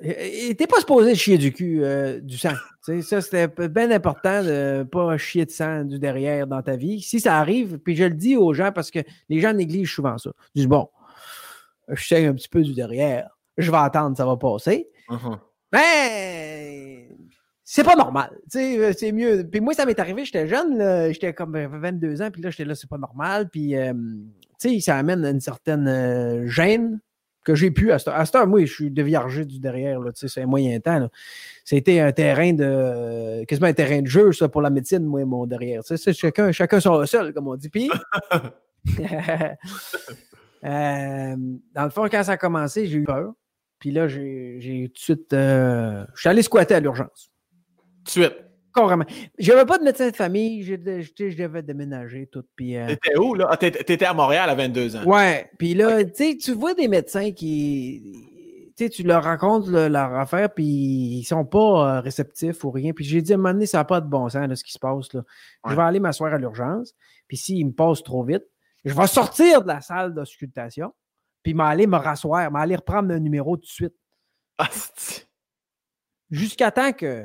pas supposé chier du cul euh, du sang. Sais, ça, c'était bien important de pas chier de sang du derrière dans ta vie. Si ça arrive, puis je le dis aux gens parce que les gens négligent souvent ça. Ils disent bon, je saigne un petit peu du derrière, je vais attendre, ça va passer. Mhm. Ben, c'est pas normal. Euh, c'est mieux. Puis moi, ça m'est arrivé, j'étais jeune, là, j'étais comme j'avais 22 ans, puis là, j'étais là, c'est pas normal. Puis, euh, tu sais, ça amène une certaine euh, gêne que j'ai pu. À cette à cette heure, moi, je suis déviargé du derrière, là, tu sais, c'est un moyen temps. là. C'était un terrain de. quasiment un terrain de jeu, ça, pour la médecine, moi, mon derrière. Tu sais, c'est chacun, chacun son seul, comme on dit. Puis. Euh, dans le fond, quand ça a commencé, j'ai eu peur. Puis là, j'ai tout de suite. euh, je suis allé squatter à l'urgence. Tout de suite? Carrément. J'avais pas de médecin de famille. Je devais déménager tout. Puis, euh, T'étais où, là? Ah, t'étais à Montréal à 22 ans. ouais. Puis là, tu sais, tu vois des médecins qui. Tu leur racontes le- leur affaire, puis ils sont pas euh, réceptifs ou rien. Puis j'ai dit à un moment donné, ça n'a pas de bon sens, là, ce qui se passe. Là. Je vais aller m'asseoir à l'urgence. Puis s'ils me passent trop vite, je vais sortir de la salle d'auscultation, puis m'aller me rasseoir, m'aller reprendre un numéro tout de suite. Ah, jusqu'à temps que.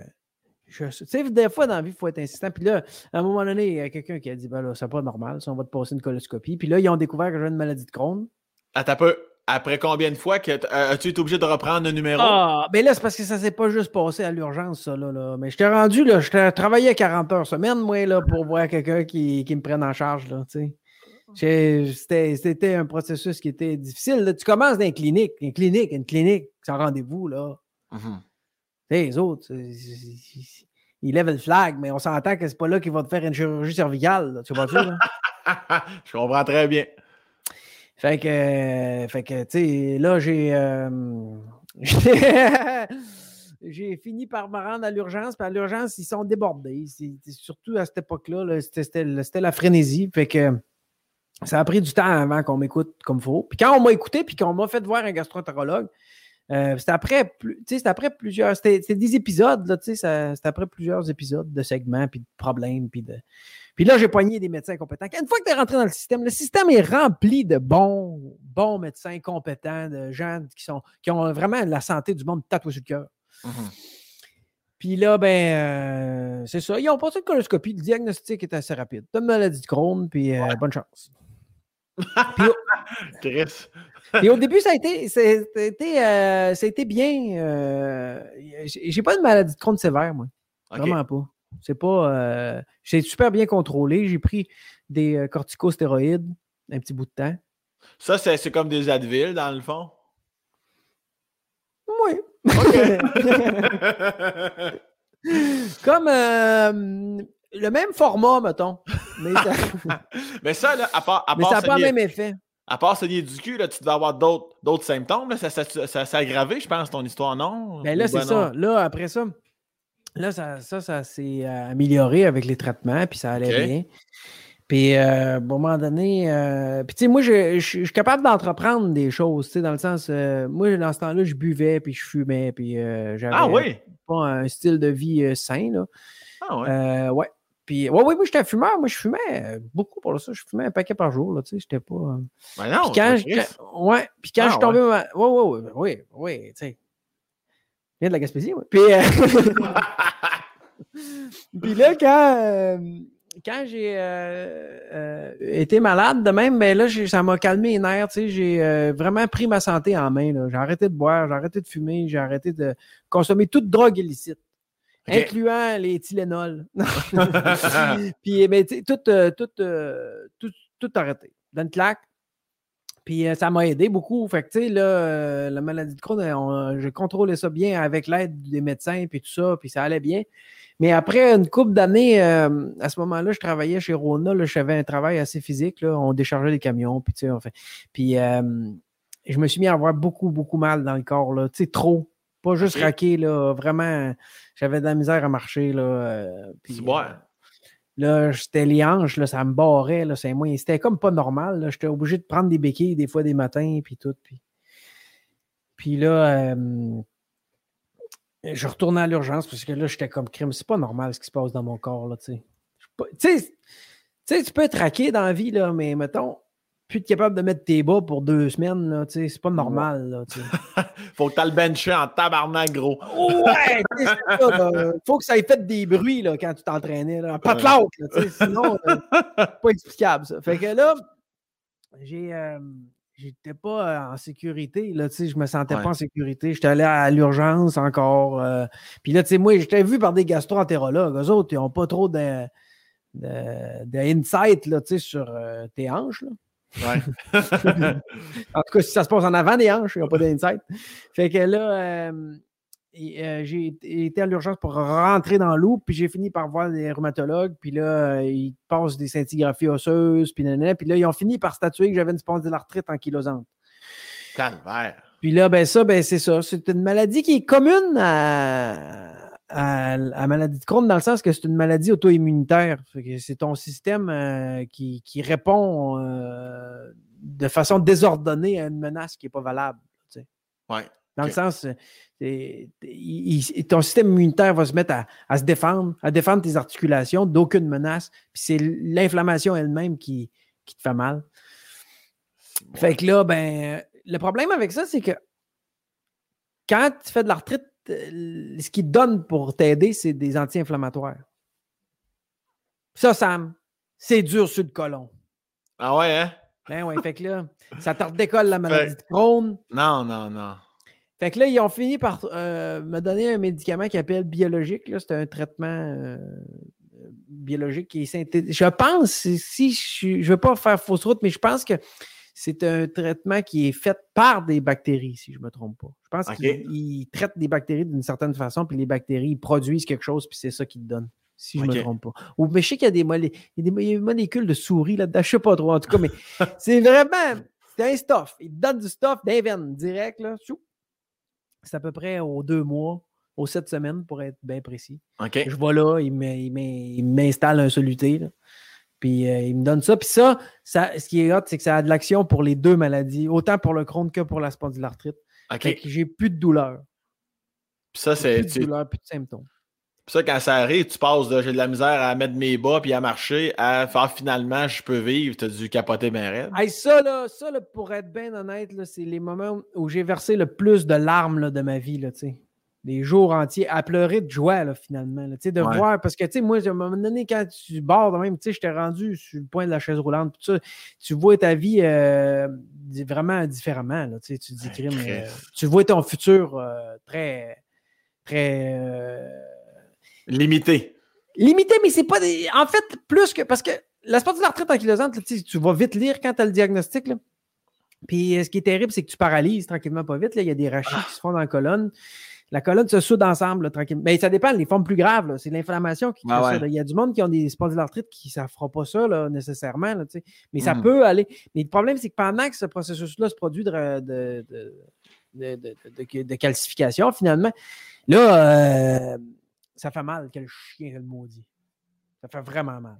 je- Tu sais, des fois, dans la vie, il faut être insistant. Puis là, à un moment donné, il y a quelqu'un qui a dit Ben là, c'est pas normal, ça, on va te passer une coloscopie. Puis là, ils ont découvert que j'avais une maladie de Crohn. Attends un peu. Après combien de fois que euh, as-tu été obligé de reprendre le numéro? Ah, ben là, c'est parce que ça s'est pas juste passé à l'urgence, ça, là, là. Mais j'étais rendu, là, je travaillais 40 heures semaine, moi, là, pour voir quelqu'un qui, qui, me prenne en charge, là, tu sais. C'était un processus qui était difficile. Tu commences dans une clinique, une clinique, une clinique, sans rendez-vous, là. Mm-hmm. Les autres, ils lèvent le flag, mais on s'entend que c'est pas là qu'ils vont te faire une chirurgie cervicale, tu vois ça, là? Je comprends très bien. Fait que, fait que tu sais, là, j'ai. Euh, j'ai fini par me rendre à l'urgence. Puis à l'urgence, ils sont débordés. surtout à cette époque-là, c'était la frénésie. Fait que ça a pris du temps avant qu'on m'écoute comme il faut. Puis quand on m'a écouté, puis qu'on m'a fait voir un gastroentérologue, euh, c'était après, après plusieurs. C'était des épisodes, là, c'était après plusieurs épisodes de segments, puis de problèmes, puis de. Puis là, j'ai poigné des médecins compétents. Une fois que tu es rentré dans le système, le système est rempli de bons, bons médecins compétents, de gens qui, sont, qui ont vraiment la santé du monde tatoué sur le cœur. Mm-hmm. Puis là, ben, euh, c'est ça. Ils ont passé une coloscopie. Le diagnostic est assez rapide. Tu as une maladie de Crohn, puis euh, bonne chance. Chris. Et au début, ça a été, ça a été, euh, ça a été bien. J'ai pas de maladie de Crohn sévère, moi. Vraiment pas. C'est pas. Euh, j'ai super bien contrôlé. J'ai pris des euh, corticostéroïdes un petit bout de temps. Ça, c'est comme des Advil, dans le fond? Oui. comme euh, le même format, mettons. Mais ça, Mais ça là, à part. À Mais ça n'a pas le même effet. À part saigner du cul, là, tu devais avoir d'autres symptômes. Là. Ça, ça, ça, s'est aggravé, je pense, ton histoire, non? Ben là, c'est ça. Là, après ça, Là, ça, ça, s'est euh, amélioré avec les traitements, puis ça allait bien. Puis, euh, à un moment donné, euh, puis tu sais, moi, je, suis capable d'entreprendre des choses, tu sais, dans le sens, moi, dans ce temps-là, je buvais, puis je fumais, puis j'avais ah, oui? pas un style de vie sain, là. Ah ouais? ouais. Puis, ouais, oui, moi, j'étais fumeur. Moi, je fumais beaucoup pour ça. Je fumais un paquet par jour, là, tu sais, j'étais pas... Ben non, puis quand, je, ouais, puis quand je suis tombé... Ouais, ouais, ouais, ouais, ouais, tu sais viens de la Gaspésie, oui. Puis, euh, Puis là, quand, euh, quand j'ai euh, été malade de même, ben là, ça m'a calmé les nerfs. J'ai vraiment pris ma santé en main. J'ai arrêté de boire, j'ai arrêté de fumer, j'ai arrêté de consommer toute drogue illicite. Incluant les Tylenol. Puis, ben, tout, tout, tout, tout arrêté. Dans une claque, puis euh, ça m'a aidé beaucoup. Fait que, tu sais, là, euh, la maladie de Crohn, euh, j'ai contrôlé ça bien avec l'aide des médecins, puis tout ça, puis ça allait bien. Mais après une couple d'années, à ce moment-là, je travaillais chez Rona, j'avais un travail assez physique, là, on déchargeait des camions, puis tu sais, enfin, puis je me suis mis à avoir beaucoup, beaucoup mal dans le corps, là, tu sais, trop. Pas juste raqué, là, vraiment, j'avais de la misère à marcher, là. puis, Là, j'étais les hanches, là, ça me barrait, là, c'est moins. C'était comme pas normal. J'étais obligé de prendre des béquilles des fois des matins, puis tout. Puis, puis là, euh, je retournais à l'urgence parce que là, j'étais comme crime. C'est pas normal ce qui se passe dans mon corps, là, tu sais. Tu peux être raqué dans la vie, là, mais mettons, plus être capable de mettre tes bas pour deux semaines, c'est pas normal. Là, Faut que tu le benché en tabarnak, gros. ouais, c'est ça. Faut que ça ait fait des bruits là, quand tu t'entraînais. Pas de l'autre, sinon, euh, pas explicable ça. Fait que là, j'ai. Euh, j'étais pas euh, en sécurité. Là, je me sentais pas en sécurité. J'étais allé à l'urgence encore. Puis là, tu sais, moi, j'étais vu par des gastro-entérologues. Eux autres, ils n'ont pas trop de, de, de insight là, sur tes hanches. Là. Ouais. en tout cas, si ça se passe en avant des hanches, il n'y a pas d'insight. Fait que là, euh, euh, j'ai été à l'urgence pour rentrer dans l'eau, puis j'ai fini par voir des rhumatologues, puis là, euh, ils passent des scintigraphies osseuses, puis puis là, ils ont fini par statuer que j'avais une spondylarthrite ankylosante. Calvaire. Puis là, ben ça, ben c'est ça. C'est une maladie qui est commune à, à, la maladie de Crohn dans le sens que c'est une maladie auto-immunitaire. C'est ton système euh, qui, répond euh, de façon désordonnée à une menace qui n'est pas valable. Dans le sens, ton système immunitaire va se mettre à, se défendre, à défendre tes articulations d'aucune menace. Puis c'est l'inflammation elle-même qui, qui, te fait mal. Fait que là, ben, le problème avec ça, c'est que quand tu fais de l'arthrite euh, ce qu'ils donnent pour t'aider, c'est des anti-inflammatoires. Ça, Sam, c'est dur sur le colon. Ah ouais, hein? Ben ouais, fait que là, ça te redécolle la maladie de Crohn. Non, non, non. Fait que là, ils ont fini par euh, me donner un médicament qui s'appelle biologique. C'est un traitement euh, biologique qui est synthétique. Je pense, si je ne veux pas faire fausse route, mais je pense que c'est un traitement qui est fait par des bactéries, si je ne me trompe pas. Je pense qu'ils traitent des bactéries d'une certaine façon, puis les bactéries produisent quelque chose, puis c'est ça qu'ils te donnent, si je ne me trompe pas. Ou, mais je sais qu'il y a des, molécules de souris là-dedans, je ne sais pas trop en tout cas, mais c'est vraiment, c'est un stuff. Ils te donnent du stuff d'un direct, là, c'est à peu près aux deux mois, aux sept semaines pour être bien précis. Je vais là, il m'installe un soluté. Puis euh, il me donne ça. Puis ça, ça, ce qui est hot, c'est que ça a de l'action pour les deux maladies, autant pour le Crohn que pour la spondylarthrite. OK. j'ai plus de douleur. Puis ça, c'est. Plus de douleur, plus de symptômes. Puis ça, quand ça arrive, tu passes de j'ai de la misère à mettre mes bas puis à marcher à faire finalement je peux vivre, tu as dû capoter bien raide. Hey, ça, là, ça là, pour être bien honnête, c'est les moments où j'ai versé le plus de larmes de ma vie. Là, des jours entiers à pleurer de joie, là, finalement. de voir, parce que, tu sais, moi, à un moment donné, quand tu bordes, même, tu sais, je t'ai rendu sur le point de la chaise roulante, tout ça, tu vois ta vie euh, vraiment différemment, là, tu dis, crime, euh, tu vois ton futur euh, très, très... Limité. Limité, mais c'est pas... Des... En fait, plus que... Parce que la sport de la retraite ankylosante, tu vas vite lire quand tu as le diagnostic, là. Puis ce qui est terrible, c'est que tu paralyses tranquillement pas vite. Là. Il y a des rachis ah. qui se font dans la colonne la colonne se soude ensemble, tranquillement. Mais ça dépend, les formes plus graves, c'est l'inflammation qui ah ça. Il y a du monde qui ont des spondylarthrites qui ne fera pas ça nécessairement, mais ça hmm. peut aller. Mais le problème, c'est que pendant que ce processus-là se produit de, de, calcification, finalement, là, euh, ça fait mal, quel chien, le maudit. Ça fait vraiment mal.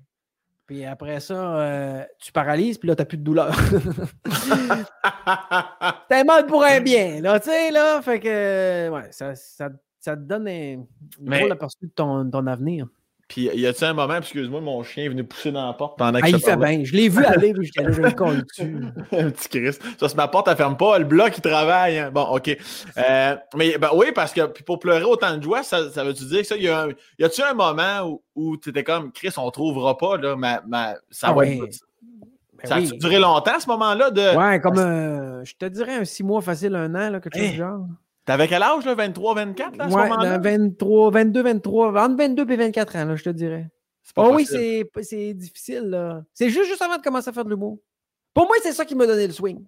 Puis après ça, euh, tu paralyses, puis là, tu n'as plus de douleur. T'es mal pour un bien, là, tu sais, là. Fait que, ouais, ça, ça, ça te donne un, drôle aperçu de ton, ton avenir. Puis, y a-tu un moment, excuse-moi, mon chien est venu pousser dans la porte pendant que ah, il fait bien. Je l'ai vu aller, là, je le dessus. un petit Christ. Ça, c'est ma porte, elle ferme pas. Le bloc, il travaille. Hein. Bon, OK. Euh, mais ben, oui, parce que pour pleurer autant de joie, ça, ça veut-tu dire que ça? Y, a, y a-tu un moment où, où tu étais comme, Chris, on trouvera pas, là, ma, ma, ça ah, va être. Ben ça a duré longtemps, ce moment-là? De... Ouais, comme, euh, je te dirais, un six mois facile, un an, là, quelque chose du genre. T'avais quel âge, là? 23, 24, là, à ce ouais, moment-là? 23, 22, 23, entre 22 et 24 ans, là, je te dirais. Oh oui, c'est difficile, là. C'est juste, juste avant de commencer à faire de l'humour. Pour moi, c'est ça qui m'a donné le swing.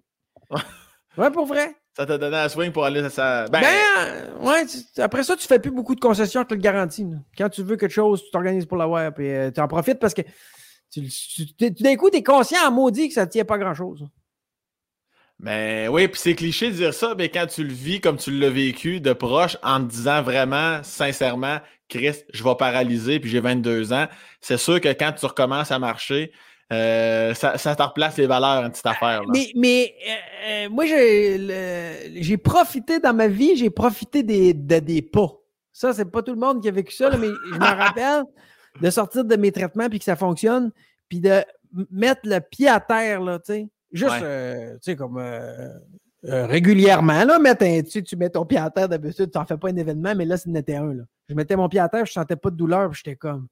ouais, pour vrai. Ça t'a donné un swing pour aller à ça. Ben, ben ouais, après ça, tu fais plus beaucoup de concessions, je te le garantis. Quand tu veux quelque chose, tu t'organises pour l'avoir, puis euh, tu en profites parce que tu, d'un coup, tu es conscient à maudit que ça ne tient pas grand-chose. Ben oui, puis c'est cliché de dire ça, mais quand tu le vis comme tu l'as vécu de proche, en te disant vraiment, sincèrement, Chris, je vais paralyser, puis j'ai 22 ans, c'est sûr que quand tu recommences à marcher, euh, ça, ça te replace les valeurs, une petite affaire. Mais, mais euh, euh, moi, j'ai profité dans ma vie, j'ai profité des, de, des pas. Ça, c'est pas tout le monde qui a vécu ça, mais je me rappelle de sortir de mes traitements puis que ça fonctionne, puis de mettre le pied à terre, là, tu sais. Juste, tu sais, comme régulièrement, là, mettre tu, tu mets ton pied à terre d'habitude, tu n'en fais pas un événement, mais là, c'était un, là. Je mettais mon pied à terre, je sentais pas de douleur, puis j'étais comme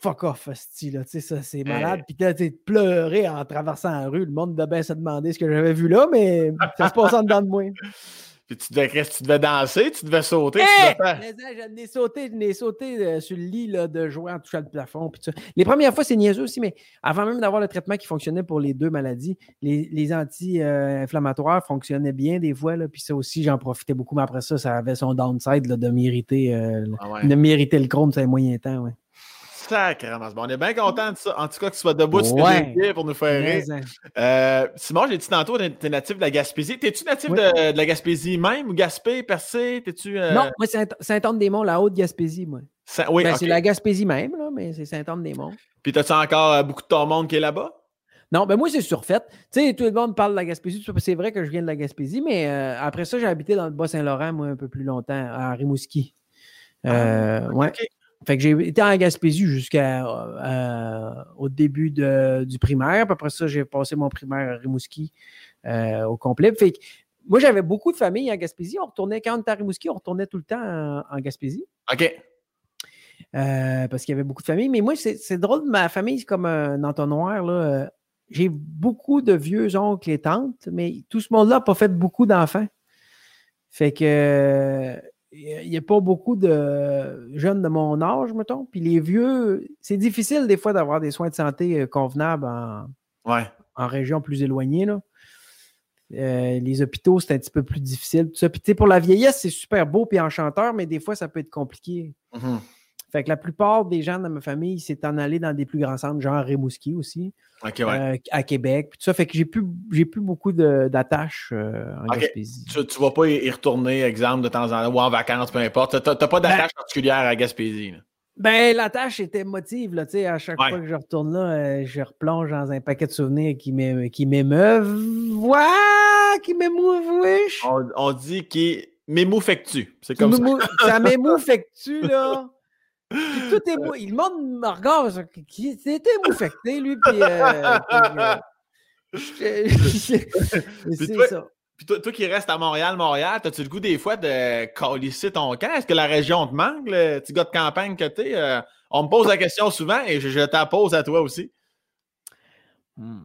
fuck off, style, là, tu sais, ça, c'est malade. Puis tu pleurer en traversant la rue, le monde devait bien se demander ce que j'avais vu là, mais ça se passe en dedans de moi. Puis tu devais, tu devais danser, tu devais sauter. Hey! Tu devais sauté, je sauté euh, sur le lit là, de jouer en touchant le plafond. Puis Les premières fois, c'est niaiseux aussi, mais avant même d'avoir le traitement qui fonctionnait pour les deux maladies, les, les anti-inflammatoires fonctionnaient bien des fois. Là, puis ça aussi, j'en profitais beaucoup. Mais après ça, ça avait son downside de mériter, euh, ah de mériter le chrome, c'est un moyen temps. Ouais. Bon, on est bien content de ça. En tout cas, que tu sois debout sur ouais. pour nous faire rire. Euh, Simon, j'ai dit tantôt, tu es natif de la Gaspésie. T'es-tu natif de, la Gaspésie même ou Gaspé, Percé? T'es-tu. Euh... Non, moi, c'est Saint-Anne-des-Monts, la Haute-Gaspésie, moi. oui, ben, C'est la Gaspésie même, là, mais c'est Saint-Anne-des-Monts. Puis, t'as-tu encore euh, beaucoup de ton monde qui est là-bas? Non, ben moi, c'est surfait. Tu sais, tout le monde parle de la Gaspésie. C'est vrai que je viens de la Gaspésie, mais euh, après ça, j'ai habité dans le Bas-Saint-Laurent, moi, un peu plus longtemps, à Rimouski. Ah, ouais. Fait que j'ai été en Gaspésie jusqu'au euh, début du primaire. Puis après ça, j'ai passé mon primaire à Rimouski euh, au complet. Fait que moi, j'avais beaucoup de familles en Gaspésie. On retournait, quand on était à Rimouski, on retournait tout le temps en, Gaspésie. OK. Euh, parce qu'il y avait beaucoup de familles. Mais moi, c'est drôle, ma famille, c'est comme un entonnoir. Là. j'ai beaucoup de vieux oncles et tantes, mais tout ce monde-là n'a pas fait beaucoup d'enfants. Fait que il n'y a pas beaucoup de jeunes de mon âge, mettons. Puis les vieux, c'est difficile des fois d'avoir des soins de santé euh, convenables en, en région plus éloignée. Là. Euh, les hôpitaux, c'est un petit peu plus difficile. Puis, pour la vieillesse, c'est super beau puis enchanteur, mais des fois, ça peut être compliqué. Mm-hmm. Fait que la plupart des gens de ma famille, c'est en aller dans des plus grands centres, genre Rimouski aussi, euh, à Québec. Puis tout ça fait que j'ai plus, j'ai plus beaucoup d'attaches euh, en Gaspésie. Tu, ne vas pas y retourner, exemple, de temps en temps, ou en vacances, peu importe. Tu n'as pas d'attache ben particulière à Gaspésie. Ben, l'attache était motive, là, à chaque fois que je retourne là, euh, je replonge dans un paquet de souvenirs qui m'émeuvent. Voilà, qui m'émeuvent, on, on, dit qu'il m'émoufectue. C'est comme ça. Ça m'émoufectue, là tout est mou. Il monde me regarde, qui était moufecté, lui, puis. Euh, c'est ça. Puis toi, toi, qui restes à Montréal, Montréal, as-tu le goût des fois de colisser ton camp? Est-ce que la région te manque, le petit gars de campagne que tu euh, on me pose la question souvent et je, je t'en pose à toi aussi. Hmm.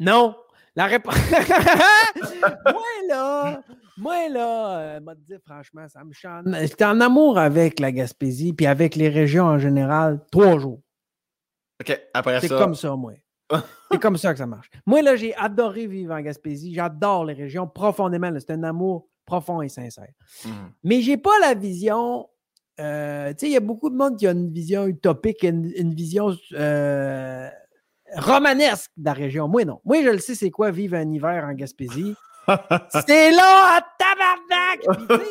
Non. La réponse. Moi, là, moi, là, euh, m'a dit franchement, ça me chante. J'étais en amour avec la Gaspésie puis avec les régions en général, trois jours. OK, après ça. C'est comme ça, moi. C'est comme ça que ça marche. Moi, là, j'ai adoré vivre en Gaspésie. J'adore les régions profondément. C'est un amour profond et sincère. Mais hmm. Mais j'ai pas la vision. Euh, tu sais, il y a beaucoup de monde qui a une vision utopique, une, une vision euh, romanesque de la région. Moi, non. Moi, je le sais, c'est quoi vivre un hiver en Gaspésie. C'est long à tabarnak!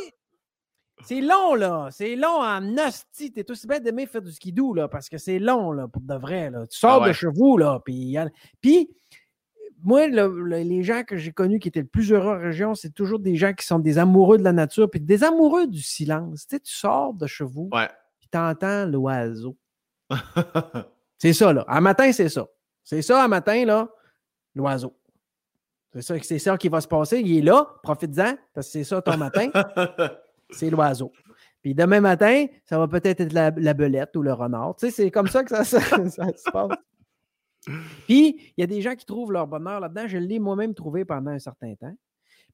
c'est long, là. C'est long en hostie. T'es aussi bien d'aimer faire du skidoo, là, parce que c'est long, là, pour de vrai. Là. Tu sors ah de chez vous, là. Puis, moi, les gens que j'ai connus qui étaient le plus heureux en région, c'est toujours des gens qui sont des amoureux de la nature, puis des amoureux du silence. Tu, sais, tu sors de chez vous, ouais. puis t'entends l'oiseau. c'est ça, là. Un matin, c'est ça. C'est ça, un matin, là, l'oiseau. C'est ça, c'est ça qui va se passer. Il est là, profite-en, parce que c'est ça ton matin. c'est l'oiseau. Puis demain matin, ça va peut-être être la, belette ou le renard. Tu sais, c'est comme ça que ça, se passe. Puis, il y a des gens qui trouvent leur bonheur là-dedans. Je l'ai moi-même trouvé pendant un certain temps.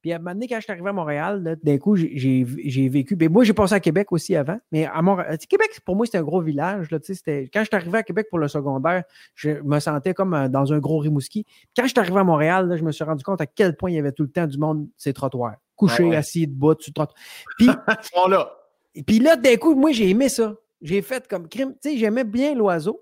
Puis à un moment donné, quand je suis arrivé à Montréal, d'un coup, j'ai vécu. Mais ben, moi, j'ai passé à Québec aussi avant. Mais à Montréal, Québec, pour moi, c'était un gros village. Là, quand je suis arrivé à Québec pour le secondaire, je me sentais comme euh, dans un gros Rimouski. Quand je suis arrivé à Montréal, je me suis rendu compte à quel point il y avait tout le temps du monde, ces trottoirs. Couché, assis, debout, tu trottoir. Puis, là. Puis là, d'un coup, moi, j'ai aimé ça. J'ai fait comme crime. Tu sais, j'aimais bien l'oiseau.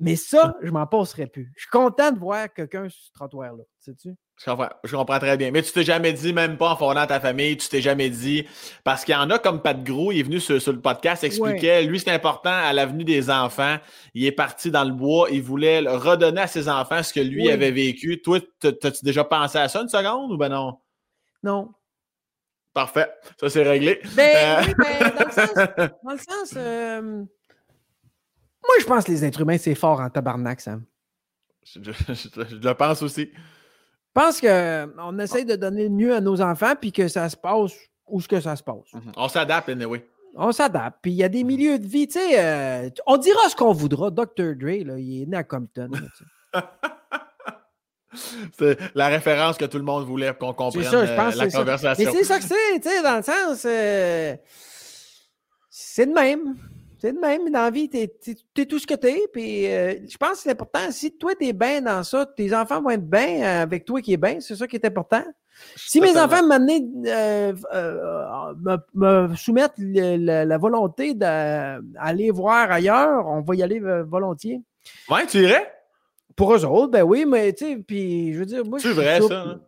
Mais ça, je m'en passerais plus. Je suis content de voir quelqu'un sur ce trottoir-là. Sais-tu? Je comprends, très bien. Mais tu t'es jamais dit, même pas en fondant ta famille, tu t'es jamais dit. Parce qu'il y en a comme Pat Gros, il est venu sur, le podcast, expliquait, lui, c'est important à l'avenue des enfants. Il est parti dans le bois, il voulait redonner à ses enfants ce que lui avait vécu. Toi, t'as-tu déjà pensé à ça une seconde ou ben non? Non. Parfait. Ça, c'est réglé. Ben, euh, ben, dans le sens. Dans le sens euh, Moi, je pense que les êtres humains, c'est fort en tabarnak, Sam. je le pense aussi. Je pense qu'on essaie de donner le mieux à nos enfants, puis que ça se passe où ce que ça se passe. Mhm. On s'adapte, oui. On s'adapte. Puis il y a des mhm. milieux de vie, tu sais, euh, on dira ce qu'on voudra. Dr. Dre, là, il est né à Compton. c'est la référence que tout le monde voulait qu'on comprenne ça, je pense euh, la conversation. Mais c'est ça que c'est, tu sais, dans le sens, euh, c'est de même. C'est de même, dans la vie, t'es es, tout ce que t'es. Puis euh, je pense que c'est important. Si toi, t'es bien dans ça, tes enfants vont être bien euh, avec toi qui est bien. C'est ça qui est important. Si mes enfants m'amenaient, euh, me, me, soumettent la volonté d'aller voir ailleurs, on va y aller volontiers. Ouais, tu irais? Pour eux autres, ben oui, mais tu sais, puis je veux dire, moi, C'est vrai, ça. Hein?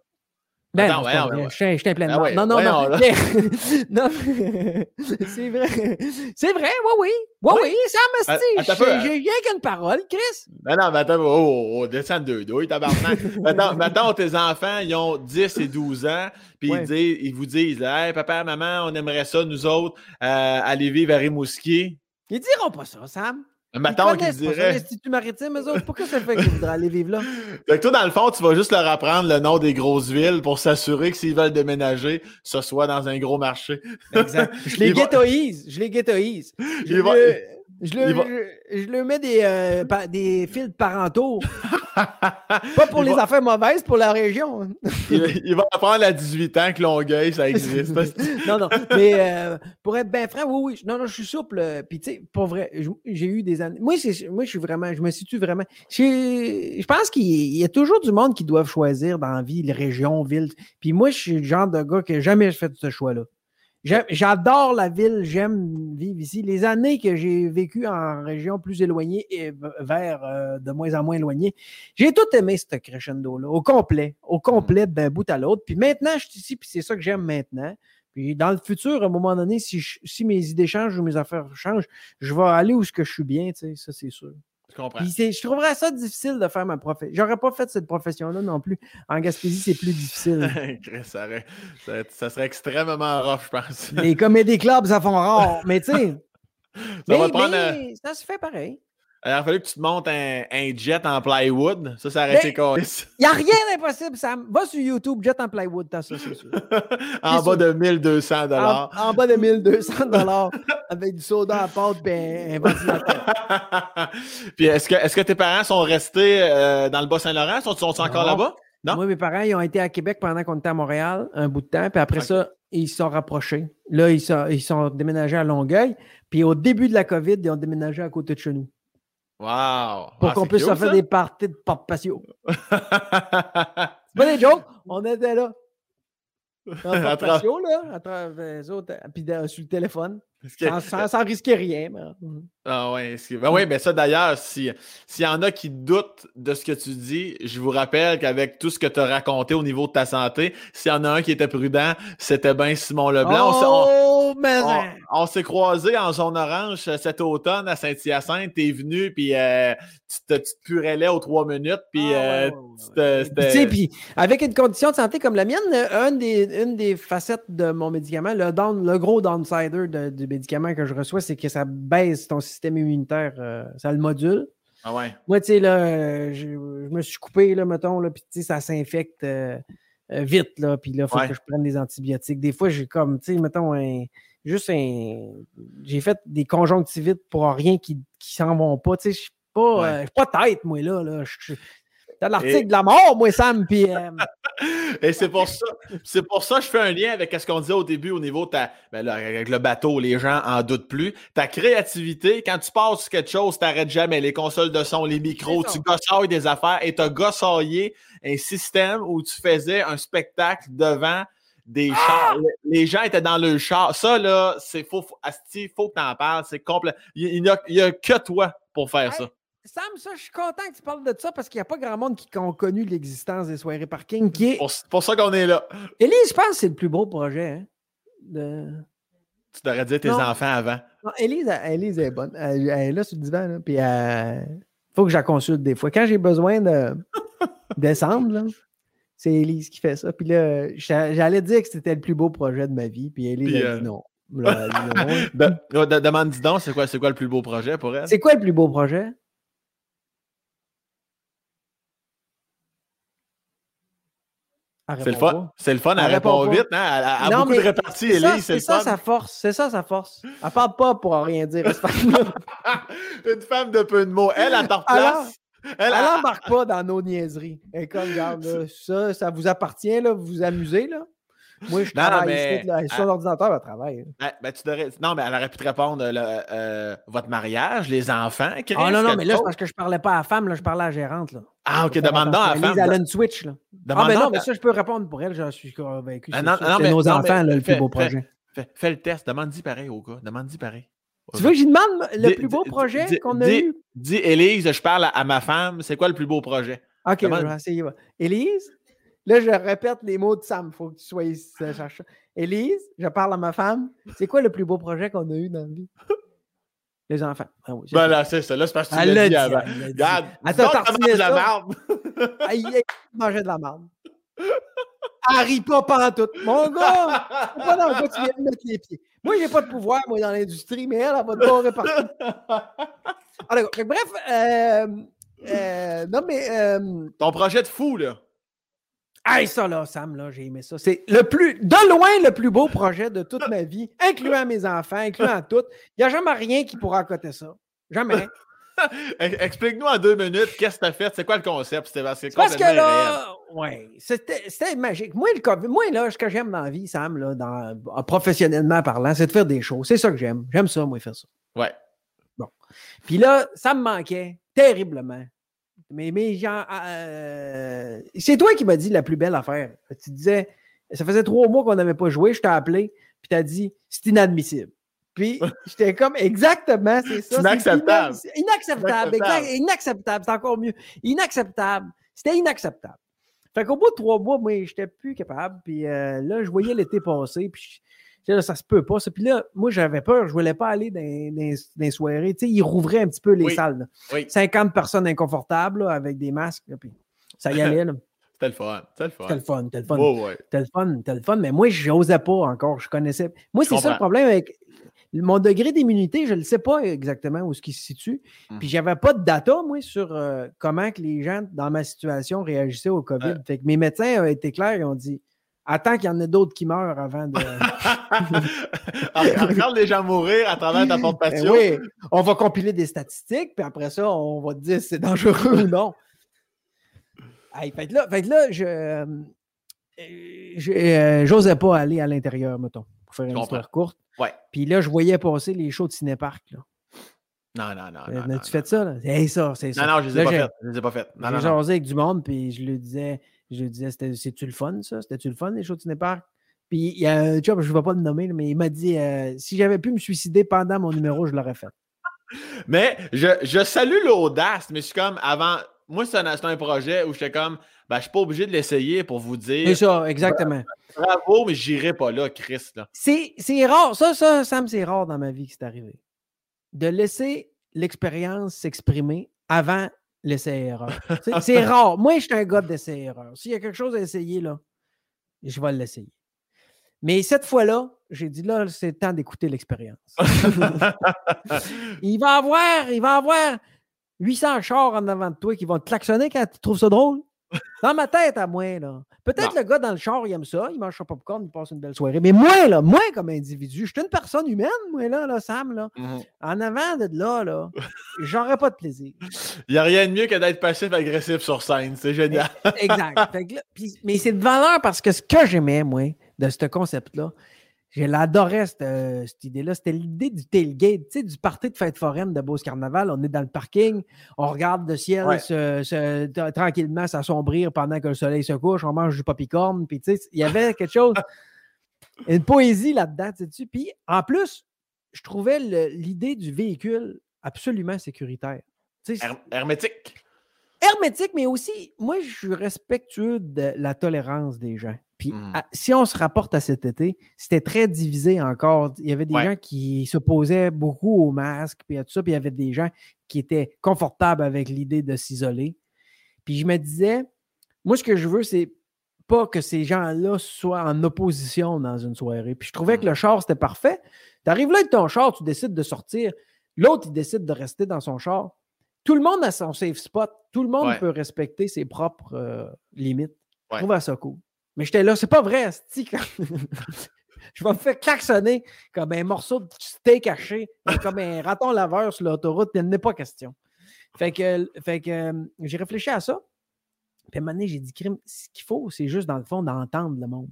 Ben, non, je, je, suis plein de ah Non, non, non. non c'est vrai. C'est vrai, oui, oui. Oui, oui, ça me J'ai rien qu'une parole, Chris. Non, non, mais attends, oh, oh, oh descends de deux douilles, tabarnak. maintenant, maintenant, tes enfants, ils ont 10 et 12 ans, puis ils, disent, ils vous disent Hey, papa, maman, on aimerait ça, nous autres, euh, aller vivre à Rimouski. Ils diront pas ça, Sam. Maintenant qu'ils diraient. L'Institut maritime, eux autres, pourquoi ça fait qu'ils voudraient aller vivre là? Fait que toi, dans le fond, tu vas juste leur apprendre le nom des grosses villes pour s'assurer que s'ils veulent déménager, ce soit dans un gros marché. Exact. Je les ghettoise. Je les ghettoise. Je le, va- je, je le mets des, euh, pa- des fils parentaux. Pas pour Il les va- affaires mauvaises, pour la région. il, il va apprendre à 18 ans que Longueuil, ça existe. non, non. Mais euh, pour être bien franc, oui, oui. Non, non, je suis souple. euh, Puis, tu sais, pour vrai, je- j'ai eu des années. Moi, c'est- moi, je suis vraiment, je me situe vraiment. Je pense qu'il il y a toujours du monde qui doivent choisir dans la vie, les régions, villes. Puis moi, je suis le genre de gars qui n'a jamais fait ce choix-là. J'adore la ville, j'aime vivre ici. Les années que j'ai vécues en région plus éloignée et vers euh, de moins en moins éloignée, j'ai tout aimé ce crescendo-là, au complet, au complet d'un bout à l'autre. Puis maintenant, je suis ici, puis c'est ça que j'aime maintenant. Puis dans le futur, à un moment donné, si, je- si mes idées changent ou mes affaires changent, je vais aller où ce que je suis bien, tu sais, ça c'est sûr. Je comprends. Je trouverais ça difficile de faire ma profession. J'aurais pas fait cette profession-là non plus. En Gaspésie, c'est plus difficile. Ça, aurait- ça- ça serait extrêmement rough, je pense. Les comédie clubs, ça font rare. Mais tu sais, Ça mais, va te prendre, mais ça se fait pareil. Il aurait fallu que tu te montes un, un jet en plywood. Ça, ça aurait été. Il n'y a rien d'impossible, Sam. Va sur YouTube, Jet en Plywood, t'as ça, c'est sûr. en bas de 1200 En, dollars. en bas de 1200 avec du soda à pâte et un. Puis est-ce que, est-ce que tes parents sont restés euh, dans le Bas-Saint-Laurent? Sont, sont encore là-bas? Non? Moi, mes parents, ils ont été à Québec pendant qu'on était à Montréal un bout de temps. Puis après ça, ils se sont rapprochés. Là, ils sont, ils sont déménagés à Longueuil. Puis au début de la COVID, ils ont déménagé à côté de chez nous. Wow! Pour Ah, qu'on puisse se faire ça. des parties de porte patio. C'est pas des jokes, on était là. Tra- patio, là, à travers les autres, puis dans- sur le téléphone. Que- Sans, sans- sans risquer rien. mais- Ah ouais, que- ben oui, mais ça d'ailleurs, si- s'il y en a qui doutent de ce que tu dis, je vous rappelle qu'avec tout ce que tu as raconté au niveau de ta santé, s'il y en a un qui était prudent, c'était bien Simon Leblanc. On- Oh, mais on, on s'est croisés en zone orange euh, cet automne à Saint-Hyacinthe. T'es venu, puis euh, tu te, tu te aux trois minutes, puis Ah, euh, ouais, ouais, tu ouais. sais, puis avec une condition de santé comme la mienne, une des, une des facettes de mon médicament, le, down- le gros downsider de- du médicament que je reçois, c'est que ça baisse ton système immunitaire, euh, ça le module. Ah ouais. Moi, tu sais, là, je, je me suis coupé, là, mettons, là, puis tu sais, ça s'infecte euh, vite, là, puis là, il faut Ouais. que je prenne des antibiotiques. Des fois, j'ai comme, tu sais, mettons, un, juste un... J'ai fait des conjonctivites pour rien qui, qui s'en vont pas, tu sais, je suis pas, Ouais. euh, pas tête, moi, là, là, je- T'as l'article Et- de la mort, moi, Sam, puis... euh, Et c'est pour ça, c'est pour ça que je fais un lien avec ce qu'on disait au début au niveau de ta, ben là, avec le bateau, les gens en doutent plus. Ta créativité, quand tu passes sur quelque chose, t'arrêtes jamais. Les consoles de son, les micros, tu gossailles des affaires et t'as gossaillé un système où tu faisais un spectacle devant des chars. Les gens étaient dans le char. Ça, là, c'est faux. Asti, faut que t'en parles. C'est complet. Il n'y a que toi pour faire ça. Sam, ça, je suis content que tu parles de ça parce qu'il n'y a pas grand monde qui a connu l'existence des soirées parking, qui est... Pour, pour ça qu'on est là. Élise, je pense que c'est le plus beau projet, hein, de... Tu devrais dire tes Non. enfants avant. Non, Élise, elle, Élise elle est bonne. Elle, elle est là sur le divan, là, puis il faut que je la consulte des fois. Quand j'ai besoin de descendre, c'est Élise qui fait ça. Puis là, j'a- j'allais dire que c'était le plus beau projet de ma vie, puis Élise Puis, a euh, dit non. Là, elle dit non. De- demande dis donc, c'est quoi, c'est quoi le plus beau projet pour elle? c'est quoi le plus beau projet? C'est le fun. C'est le fun, elle Elle répond vite, hein? Elle a, elle a Non, beaucoup de réparties, Ellie, c'est ça sa force. C'est ça sa force. Elle parle pas pour rien dire. Une femme de peu de mots. Elle, elle t'en replace. Elle, n'embarque pas dans nos niaiseries. Elle est comme, regarde, là, ça, ça vous appartient, là, vous vous amusez, là. Moi, je Non, travaille mais- ici, là, sur l'ordinateur, elle travaille. Ben, ben, tu devrais- Non, mais elle aurait pu te répondre le, euh, votre mariage, les enfants. Chris, Ah non, non, mais là, c'est parce que je parlais pas à la femme, là, je parlais à la gérante, là. Ah, ok, Faut faire demande donc à la femme. Elle a une Switch, là. Ah, ben donc non, mais ça, je peux répondre pour elle, je suis convaincu. Ah, c'est mais- nos non, enfants, mais là, le plus beau projet. Fais, fais le test. Demande-y pareil au gars. Demande-y pareil. Tu veux que j'y demande le plus beau projet qu'on a eu? Dis, Élise, je parle à, à ma femme. C'est quoi le plus beau projet? Ok, demande- je vais essayer. Élise, là, je répète les mots de Sam, il faut que tu sois ici. cherche ça. Élise, je parle à ma femme. C'est quoi le plus beau projet qu'on a eu dans la vie? Les enfants. Ah oui, Ben ça. là, c'est ça. Là, c'est parce que tu Elle l'as l'a dit avant. Regarde, comment de la merde. Aïe, de la merde. Elle rit pas pantoute. Mon gars, c'est pas dans cas tu viens de mettre les pieds. Moi, j'ai pas de pouvoir, moi, dans l'industrie, mais elle, elle va te barrer partout. Alors, bref, euh, euh, non, mais. Euh, Ton projet de fou, là. Hey, ça, là, Sam, là, j'ai aimé ça. C'est le plus, de loin, le plus beau projet de toute ma vie, incluant mes enfants, incluant tout. Il n'y a jamais rien qui pourra accoter ça. Jamais. Explique-nous en deux minutes qu'est-ce que tu as fait, c'est quoi le concept, c'était parce que là, ouais, c'était magique. Moi, le moi, là, ce que j'aime dans la vie, Sam, là, dans, professionnellement parlant, c'est de faire des choses. C'est ça que j'aime. J'aime ça, moi, faire ça. Ouais. Bon. Puis là, ça me manquait terriblement. Mais, mais genre, euh, c'est toi qui m'as dit la plus belle affaire. Tu disais, ça faisait trois mois qu'on n'avait pas joué, je t'ai appelé, puis tu as dit, c'est inadmissible. Puis j'étais comme exactement, c'est ça. Inacceptable. Inacceptable. Inacceptable. C'est encore mieux. Inacceptable. C'était inacceptable. Fait qu'au bout de trois mois, moi, j'étais plus capable. Puis euh, là, je voyais l'été passer. Puis je, là, ça se peut pas. Ça. Puis là, moi, j'avais peur. Je voulais pas aller dans, les soirées. Tu sais, ils rouvraient un petit peu les salles. 50 personnes inconfortables avec des masques. puis ça y allait. C'était le fun. C'était le fun. C'était le fun. C'était le fun. C'était le fun. C'était le fun. Mais moi, je n'osais pas encore. Je connaissais. Moi, c'est ça le problème avec mon degré d'immunité, je ne sais pas exactement où ce qui se situe. Puis Puis j'avais pas de data, moi, sur euh, comment que les gens dans ma situation réagissaient au COVID. Fait que mes médecins ont été clairs, ils ont dit Attends qu'il y en ait d'autres qui meurent avant de. Regarde les gens mourir à travers ta porte ben patio. oui, on va compiler des statistiques, puis après ça, on va te dire si c'est dangereux ou non. fait que là, fait là je. Euh, euh, j'osais pas aller à l'intérieur, mettons, pour faire une histoire courte. Ouais. Puis là, je voyais passer les shows de Cinépark. Là. Non, non, non. Euh, non, tu fais ça, là? C'est ça, c'est ça. Non, non, je les ai pas faites. Je les ai pas faites. J'ai jasé avec du monde, puis je lui disais, je lui disais, c'est-tu le fun, ça? C'était-tu le fun, les shows de Cinépark? Puis il y a un job, je ne vais pas le nommer, mais il m'a dit, euh, si j'avais pu me suicider pendant mon numéro, je l'aurais fait. Mais je, je salue l'audace, mais je suis comme, avant, moi, c'est un, un, projet où j'étais comme, ben, je ne suis pas obligé de l'essayer pour vous dire. C'est ça, exactement. Bravo, mais j'irai pas là, Chris. C'est rare. Ça, ça, Sam, c'est rare dans ma vie que c'est arrivé. De laisser l'expérience s'exprimer avant l'essai-erreur. c'est rare. Moi, je suis un gars d'essai-erreur. S'il y a quelque chose à essayer, là, je vais l'essayer. Mais cette fois-là, j'ai dit là, c'est le temps d'écouter l'expérience. il va avoir, il va avoir 800 chars en avant de toi qui vont te klaxonner quand tu trouves ça drôle. Dans ma tête à moi, là. Peut-être le gars dans le char, il aime ça, il mange son popcorn, il passe une belle soirée. Mais moi, là, moi, comme individu, je suis une personne humaine, moi, là, là Sam, là. Mmh en avant de là, là, j'aurais pas de plaisir. Il n'y a rien de mieux que d'être passif-agressif sur scène. C'est génial. exact. mais c'est de valeur parce que ce que j'aimais, moi, de ce concept-là, je l'adorais, cette, cette idée-là. C'était l'idée du tailgate, tu sais, du party de fête foraine de Beauce Carnaval. On est dans le parking, on regarde le ciel tranquillement s'assombrir pendant que le soleil se couche, on mange du popcorn. Puis, tu sais, il y avait quelque chose, une poésie là-dedans, tu sais. Puis, en plus, je trouvais l'idée du véhicule absolument sécuritaire. hermétique. Hermétique, mais aussi, moi, je suis respectueux de la tolérance des gens. Puis mmh. si on se rapporte à cet été, c'était très divisé encore. Il y avait des gens qui s'opposaient beaucoup au masque, puis à tout ça, puis il y avait des gens qui étaient confortables avec l'idée de s'isoler. Puis je me disais, moi, ce que je veux, c'est pas que ces gens-là soient en opposition dans une soirée. Puis je trouvais que le mmh. char, c'était parfait. Tu arrives là avec ton char, tu décides de sortir. L'autre, il décide de rester dans son char. Tout le monde a son safe spot. Tout le monde peut respecter ses propres euh, limites. Je trouve ça cool. Mais j'étais là, c'est pas vrai, je vais me faire klaxonner comme un morceau de steak haché, comme un raton laveur sur l'autoroute, il n'est pas question. Fait que, fait que euh, j'ai réfléchi à ça. Puis à un moment donné, j'ai dit, ce qu'il faut, c'est juste dans le fond d'entendre le monde.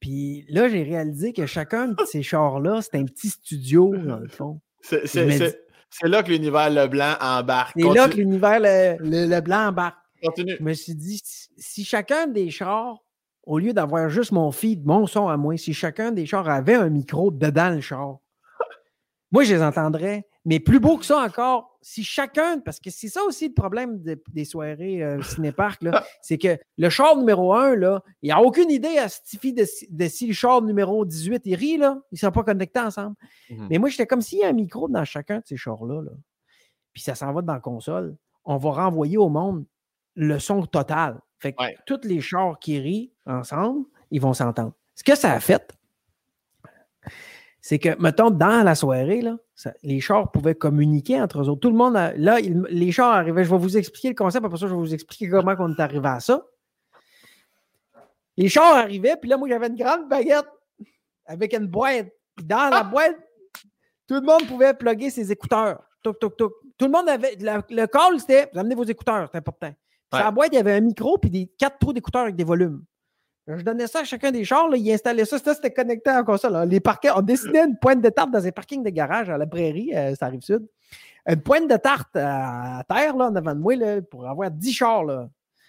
Puis là, j'ai réalisé que chacun de ces chars-là, c'est un petit studio, dans le fond. C'est là que l'univers Leblanc embarque. C'est là que l'univers le, blanc embarque. Je me suis dit, si chacun des chars, au lieu d'avoir juste mon feed, mon son à moi, si chacun des chars avait un micro dedans le char, moi, je les entendrais. Mais plus beau que ça encore, si chacun, parce que c'est ça aussi le problème des soirées euh, cinépark, c'est que le char numéro 1, là, il n'y a aucune idée à Stiffy de, si le char numéro 18 il rit, là, ils ne sont pas connectés ensemble. Mmh Mais moi, j'étais comme s'il y a un micro dans chacun de ces chars-là, là, puis ça s'en va dans la console, on va renvoyer au monde le son total. Fait que tous les chars qui rient ensemble, ils vont s'entendre. Ce que ça a fait, c'est que, mettons, dans la soirée, là, les chars pouvaient communiquer entre eux autres. Tout le monde, là, les chars arrivaient. Je vais vous expliquer le concept, après ça, je vais vous expliquer comment on est arrivé à ça. Les chars arrivaient, puis là, moi, j'avais une grande baguette avec une boîte. Puis dans la ah! boîte, tout le monde pouvait plugger ses écouteurs. Tout le monde avait. le call, c'était vous amenez vos écouteurs, c'est important. Sur la boîte, il y avait un micro puis des quatre trous d'écouteurs avec des volumes. Je donnais ça à chacun des chars, là, il installait ça, ça c'était connecté en console. Les parquets, on dessinait une pointe de tarte dans un parking de garage à la prairie, euh, ça arrive sud. Une pointe de tarte à, terre, là, en avant de moi, là, pour avoir 10 chars. Là.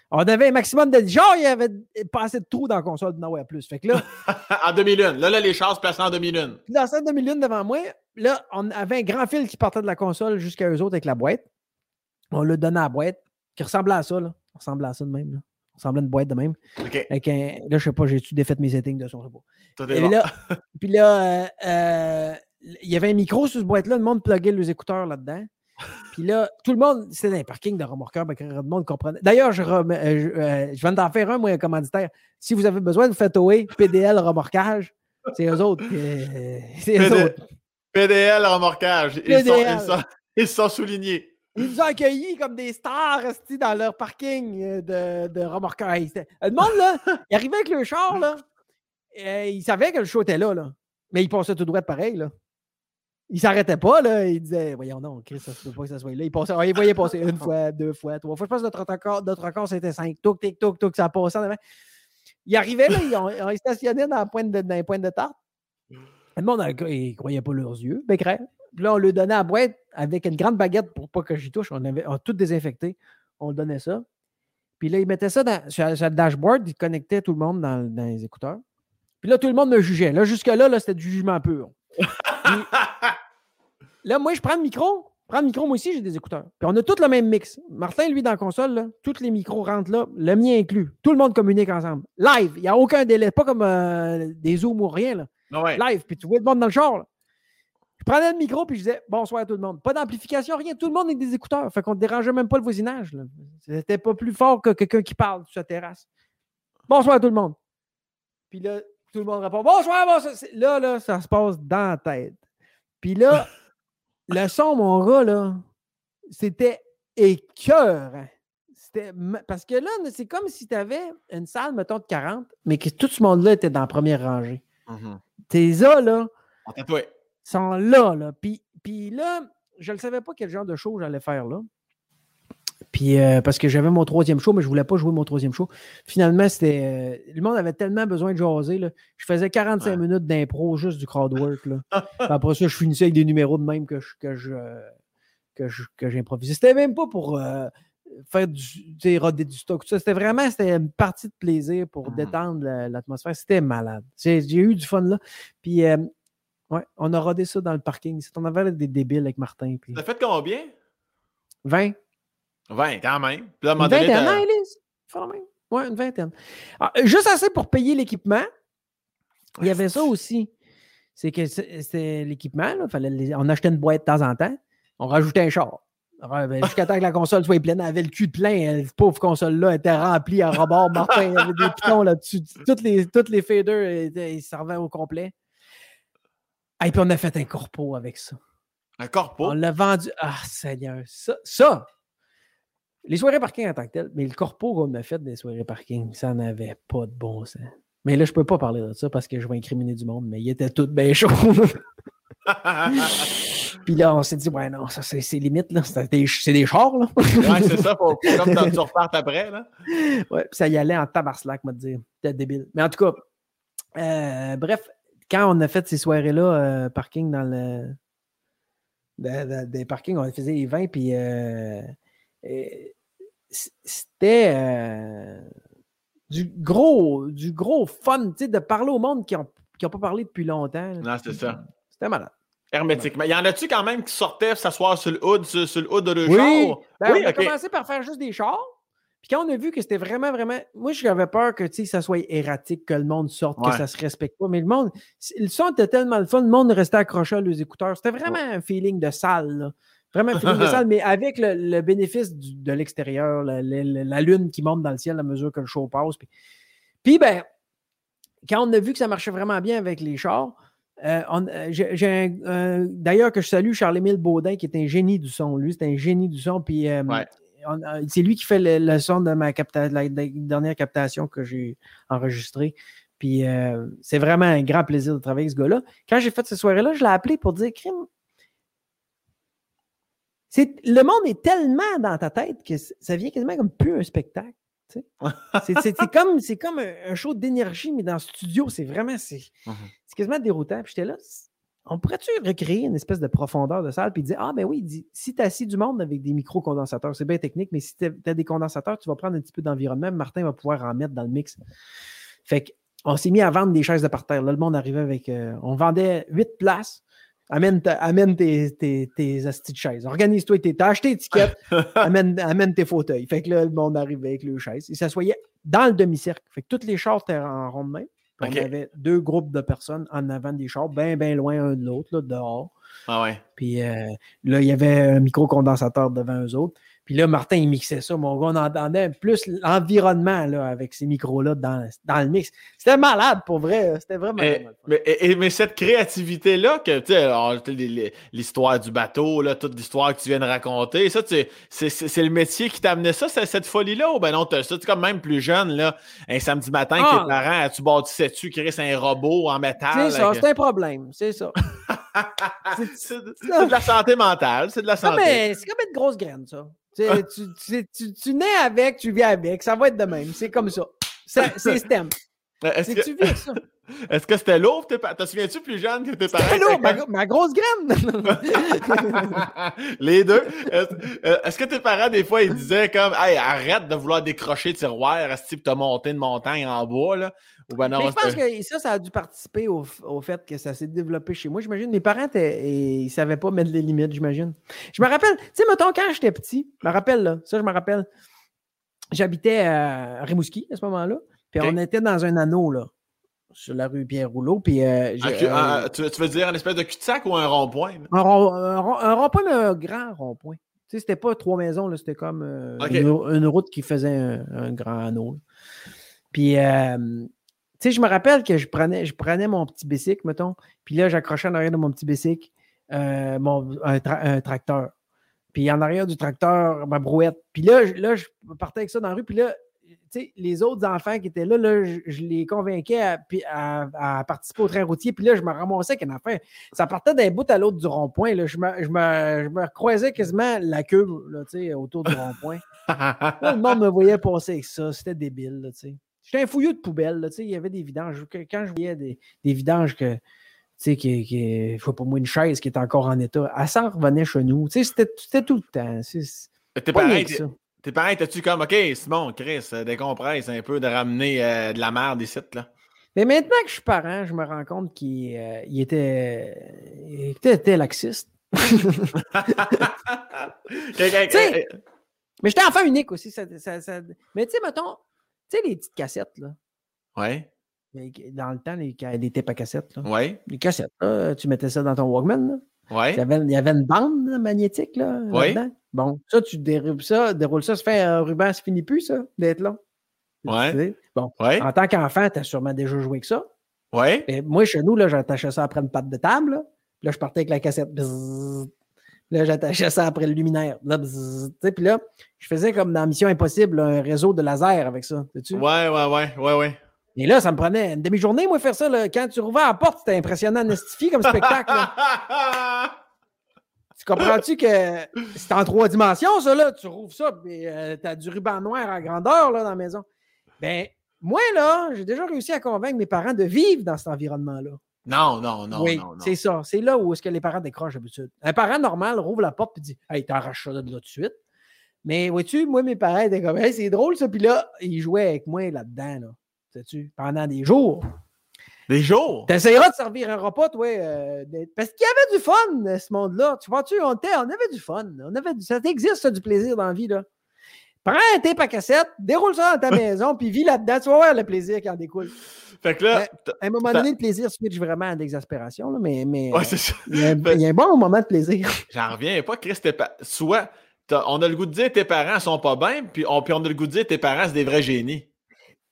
On avait un maximum de genre, il y avait pas assez de trous dans la console de Noé plus. Fait que là. en 2001. Là, là, les chars se plaçaient en 2001. Dans cette 2001 devant moi, là, on avait un grand fil qui partait de la console jusqu'à eux autres avec la boîte. On le donnait à la boîte, qui ressemblait à ça, là. ressemblait à ça de même, là ressemblait à une boîte de même. Avec un, là, je sais pas, j'ai-tu défait mes settings de son, sais pas. là, puis là, euh, euh, il y avait un micro sur cette boîte-là, le monde pluguait les écouteurs là-dedans. Puis là, tout le monde, c'était un parking de remorqueurs, ben, le monde comprenait. D'ailleurs, je, euh, je, viens d'en faire un, moi, un commanditaire. Si vous avez besoin, vous faites OE, PDL remorquage. C'est eux autres. c'est eux autres. PDL remorquage. Ils, Sont, ils sont soulignés. Ils nous ont accueillis comme des stars dans leur parking euh, de, de remorqueurs. Le monde, là, il arrivait avec le char, là. Et il savait que le show était là, là. Mais il passait tout droit pareil, là. Il s'arrêtait pas, là. Il disait, voyons non, Chris, ça ne peut pas que ça soit là. Il, il voyait passer une fois, deux fois, trois fois. Je pense que notre record, notre record c'était cinq. Touk, tic, touk, touk, ça passait. Il arrivait, là, ils, ont, stationné dans, la pointe de, dans les de tarte. Le monde, il ne croyait pas leurs yeux. Ben, puis là, on lui donnait à boîte avec une grande baguette pour pas que j'y touche. On avait tout désinfecté. On donnait ça. Puis là, il mettait ça sur, le dashboard. Il connectait tout le monde dans, les écouteurs. Puis là, tout le monde me jugeait. Là, jusque-là, -là, c'était du jugement pur. là, moi, je prends le micro. Prends le micro, moi aussi, j'ai des écouteurs. Puis on a tous le même mix. Martin, lui, dans la console, tous les micros rentrent là, le mien inclus. Tout le monde communique ensemble. Live, il n'y a aucun délai. Pas comme euh, des zooms ou rien. Là. Ah Live, puis tu vois le monde dans le char. Je prenais le micro puis je disais bonsoir à tout le monde. Pas d'amplification, rien. Tout le monde avec des écouteurs. Fait qu'on ne dérangeait même pas le voisinage. C'était pas plus fort que quelqu'un qui parle sur sa terrasse. Bonsoir à tout le monde. Puis là, tout le monde répond bonsoir, bonsoir. Là, là, ça se passe dans la tête. Puis là, le son, mon gars, là, c'était écœur. C'était parce que là, c'est comme si tu avais une salle, mettons, de 40, mais que tout ce monde-là était dans la première rangée. Mm-hmm. T'es là, là sont là. là. Puis, puis là, je ne savais pas quel genre de show j'allais faire là. Puis euh, parce que j'avais mon troisième show, mais je ne voulais pas jouer mon troisième show. Finalement, c'était. Euh, le monde avait tellement besoin de jaser. Là. Je faisais 45 minutes d'impro, juste du crowdwork. Là. après ça, je finissais avec des numéros de même que je, que je, que que j'improvisais. C'était même pas pour euh, faire du, roder du stock. C'était vraiment c'était une partie de plaisir pour mmh détendre l'atmosphère. C'était malade. J'ai eu du fun là. Puis Ouais, on a rodé ça dans le parking. On avait des débiles avec Martin. Puis... Ça fait combien? 20. 20, quand même. Puis une vingtaine, hein, Elise? Ouais, une vingtaine. Ah, juste assez pour payer l'équipement. Il y avait ça aussi. C'est que c'était l'équipement. On achetait une boîte de temps en temps. On rajoutait un char. Ben, jusqu'à temps que la console soit pleine, elle avait le cul de plein. Cette pauvre console-là était remplie à rebord. Martin, avait des pitons là-dessus. Toutes les, toutes les faders ils servaient au complet. Et puis on a fait un corpo avec ça. Un corpo? On l'a vendu. Ah, Seigneur. Ça, ça, les soirées parking en tant que tel, mais le corpo qu'on a fait des soirées parking, ça n'avait pas de bon sens. Mais là, je ne peux pas parler de ça parce que je vais incriminer du monde, mais il était tout bien chaud. Puis là, on s'est dit, ouais, non, ça, c'est limite, là. C'est des, des, chars, là. ouais, c'est ça, faut, comme tu repartes après, là. Ouais, ça y allait en tabarslack, moi, te dire. Peut-être débile. Mais en tout cas, euh, bref, quand on a fait ces soirées-là, euh, parking dans le. des parkings, on faisait les 20, puis euh, c'était euh, du gros, du gros fun, tu sais, de parler au monde qui n'ont qui ont pas parlé depuis longtemps. Non, c'est ça. C'était malade. Hermétiquement. Il y en a-tu quand même qui sortaient s'asseoir sur le hood, sur, le hood de le oui. Ben, oui, on a commencé par faire juste des chars. Puis quand on a vu que c'était vraiment, vraiment. Moi, j'avais peur que ça soit erratique, que le monde sorte, que ça se respecte pas. Mais le monde, le son était tellement le fun, le monde restait accroché à leurs écouteurs. C'était vraiment un feeling de salle. Vraiment un feeling de salle, mais avec le, bénéfice de l'extérieur, la, lune qui monte dans le ciel à mesure que le show passe. Puis, ben, quand on a vu que ça marchait vraiment bien avec les chars, euh, euh, d'ailleurs que je salue Charles-Émile Baudin, qui est un génie du son. Lui, c'est un génie du son. Puis euh, c'est lui qui fait le, son de ma la, dernière captation que j'ai enregistrée. Puis euh, c'est vraiment un grand plaisir de travailler avec ce gars-là. Quand j'ai fait cette soirée-là, je l'ai appelé pour dire Crime. le monde est tellement dans ta tête que ça vient quasiment comme plus un spectacle. c'est comme, comme un, show d'énergie, mais dans le studio, c'est vraiment. C'est mmh quasiment déroutant. Puis j'étais là, on pourrait-tu recréer une espèce de profondeur de salle puis dire Ah, ben oui, si tu as assis du monde avec des micro-condensateurs, c'est bien technique, mais si tu as, des condensateurs, tu vas prendre un petit peu d'environnement. Martin va pouvoir en mettre dans le mix. Fait qu'on s'est mis à vendre des chaises de parterre. Là, le monde arrivait avec. Euh, on vendait huit places. Amène, amène tes, tes, tes de chaises. Organise-toi. T'as acheté l'étiquette. amène, amène tes fauteuils. Fait que là, le monde arrivait avec les chaises. Il s'assoyait dans le demi-cercle. Fait que toutes les chars étaient en rond de main. On avait deux groupes de personnes en avant des chars, bien, bien loin un de l'autre, dehors. Ah ouais. Puis euh, là, il y avait un micro-condensateur devant eux autres. Puis là, Martin, il mixait ça. Mon gars, on entendait plus l'environnement avec ces micros-là dans, dans, le mix. C'était malade, pour vrai. C'était vraiment mais, mais, cette créativité-là, que tu sais, l'histoire du bateau, là, toute l'histoire que tu viens de raconter, ça, c'est le métier qui t'amenait ça, cette folie-là? Ou ben non, ça, tu comme même plus jeune, là, un samedi matin, ah. tes parents, tu bâtissais-tu, créer un robot en métal? C'est ça, c'est un problème, c'est ça. c'est de la santé mentale, c'est de la santé. Non, mais c'est comme une grosse graine, ça. Tu, tu, tu, nais avec, tu vis avec. Ça va être de même. C'est comme ça. C'est STEM. Est-ce que... tu vis ça? Est-ce que c'était lourd? Te souviens-tu plus jeune que tes parents? C'était lourd, ma, grosse graine! Les deux. Euh, est-ce que tes parents, des fois, ils disaient comme Hey, arrête de vouloir décrocher le tiroir, est-ce que tu as monté une montagne en bois, là? Ben je pense que ça, ça a dû participer au, fait que ça s'est développé chez moi. J'imagine, mes parents, ils ne savaient pas mettre les limites, j'imagine. Je me rappelle, tu sais, mettons, quand j'étais petit, je me rappelle, là, ça, je me rappelle, j'habitais à Rimouski à ce moment-là, puis on était dans un anneau, là, sur la rue Pierre-Rouleau, puis... Euh, euh, tu, veux dire un espèce de cul-de-sac ou un rond-point? Un, rond-point, mais un grand rond-point. Tu sais, c'était pas trois maisons, c'était comme euh, une, route qui faisait un, grand anneau. Puis, sais, je me rappelle que je prenais, je prenais mon petit bicycle, mettons, puis là, j'accrochais en arrière de mon petit bicycle euh, mon, un, tracteur. Puis en arrière du tracteur, ma brouette. Puis là, je, là, je partais avec ça dans la rue, puis là, tu sais, les autres enfants qui étaient là, là je, les convainquais à, participer au train routier. Puis là, je me ramassais qu'une affaire. Ça partait d'un bout à l'autre du rond-point. Je me, je, me, je me croisais quasiment la queue là, autour du rond-point. le monde me voyait passer avec ça. C'était débile. Là, sais. J'étais un fouilleux de poubelle. Là, il y avait des vidanges. Quand je voyais des, des vidanges que, tu sais, qui, qui faut pas moi une chaise qui est encore en état, elle s'en revenait chez nous. C'était, c'était tout le temps. Tes parents, tes parents étais-tu comme, OK, c'est bon, Chris, euh, décompresse un peu de ramener euh, de la merde ici, là? Mais maintenant que je suis parent, je me rends compte qu'il euh, était, il était, laxiste. mais j'étais enfant unique aussi. Ça, ça, mais tu sais, mettons, tu sais, les petites cassettes, là. Ouais. Dans le temps, les, les tapes à cassettes, là. Ouais. Les cassettes, là, tu mettais ça dans ton Walkman, là. Ouais. Il y, avait, il y avait une bande magnétique, là. Oui. Bon, ça, tu déroules ça, déroules ça, ça fait un ruban, ça finit plus, ça, d'être là. Ouais. Bon. Ouais. En tant qu'enfant, tu as sûrement déjà joué avec ça. Ouais. Et moi, chez nous, là, j'attachais ça après une patte de table, là. Là, je partais avec la cassette. Là, j'attachais ça après le luminaire. Là, puis là, je faisais comme dans Mission Impossible, un réseau de laser avec ça. -tu? Ouais, ouais, ouais, ouais, ouais. Et là, ça me prenait une demi-journée, moi, faire ça. Là. Quand tu rouvrais la porte, c'était impressionnant, anastifié comme spectacle. tu comprends-tu que c'est en trois dimensions, ça, là? Tu rouvres ça, puis euh, tu as du ruban noir à grandeur, là, dans la maison. Ben, moi, là, j'ai déjà réussi à convaincre mes parents de vivre dans cet environnement-là. Non, non, non. Oui, non, c'est ça. C'est là où est-ce que les parents décrochent d'habitude. Un parent normal rouvre la porte et dit Hey, t'arraches ça de là tout de suite. Mais vois-tu, moi, mes parents étaient comme Hey, c'est drôle ça. Puis là, ils jouaient avec moi là-dedans, là. Sais-tu, pendant des jours. Des jours? T'essayeras de servir un repas, toi. Euh, parce qu'il y avait du fun, ce monde-là. Tu vois-tu, on, on avait du fun. On avait du... Ça existe, ça, du plaisir dans la vie, là. Prends un tape à cassette, déroule ça dans ta maison, puis vis là-dedans. Tu vas voir le plaisir qui en découle. Fait que là. À un moment donné, le plaisir switch vraiment à l'exaspération, mais, mais ouais, c'est ça. Il, y a, il, y a, un bon moment de plaisir. J'en reviens pas, Chris. Soit on a le goût de dire tes parents sont pas bien, puis on, puis on a le goût de dire tes parents, c'est des vrais génies.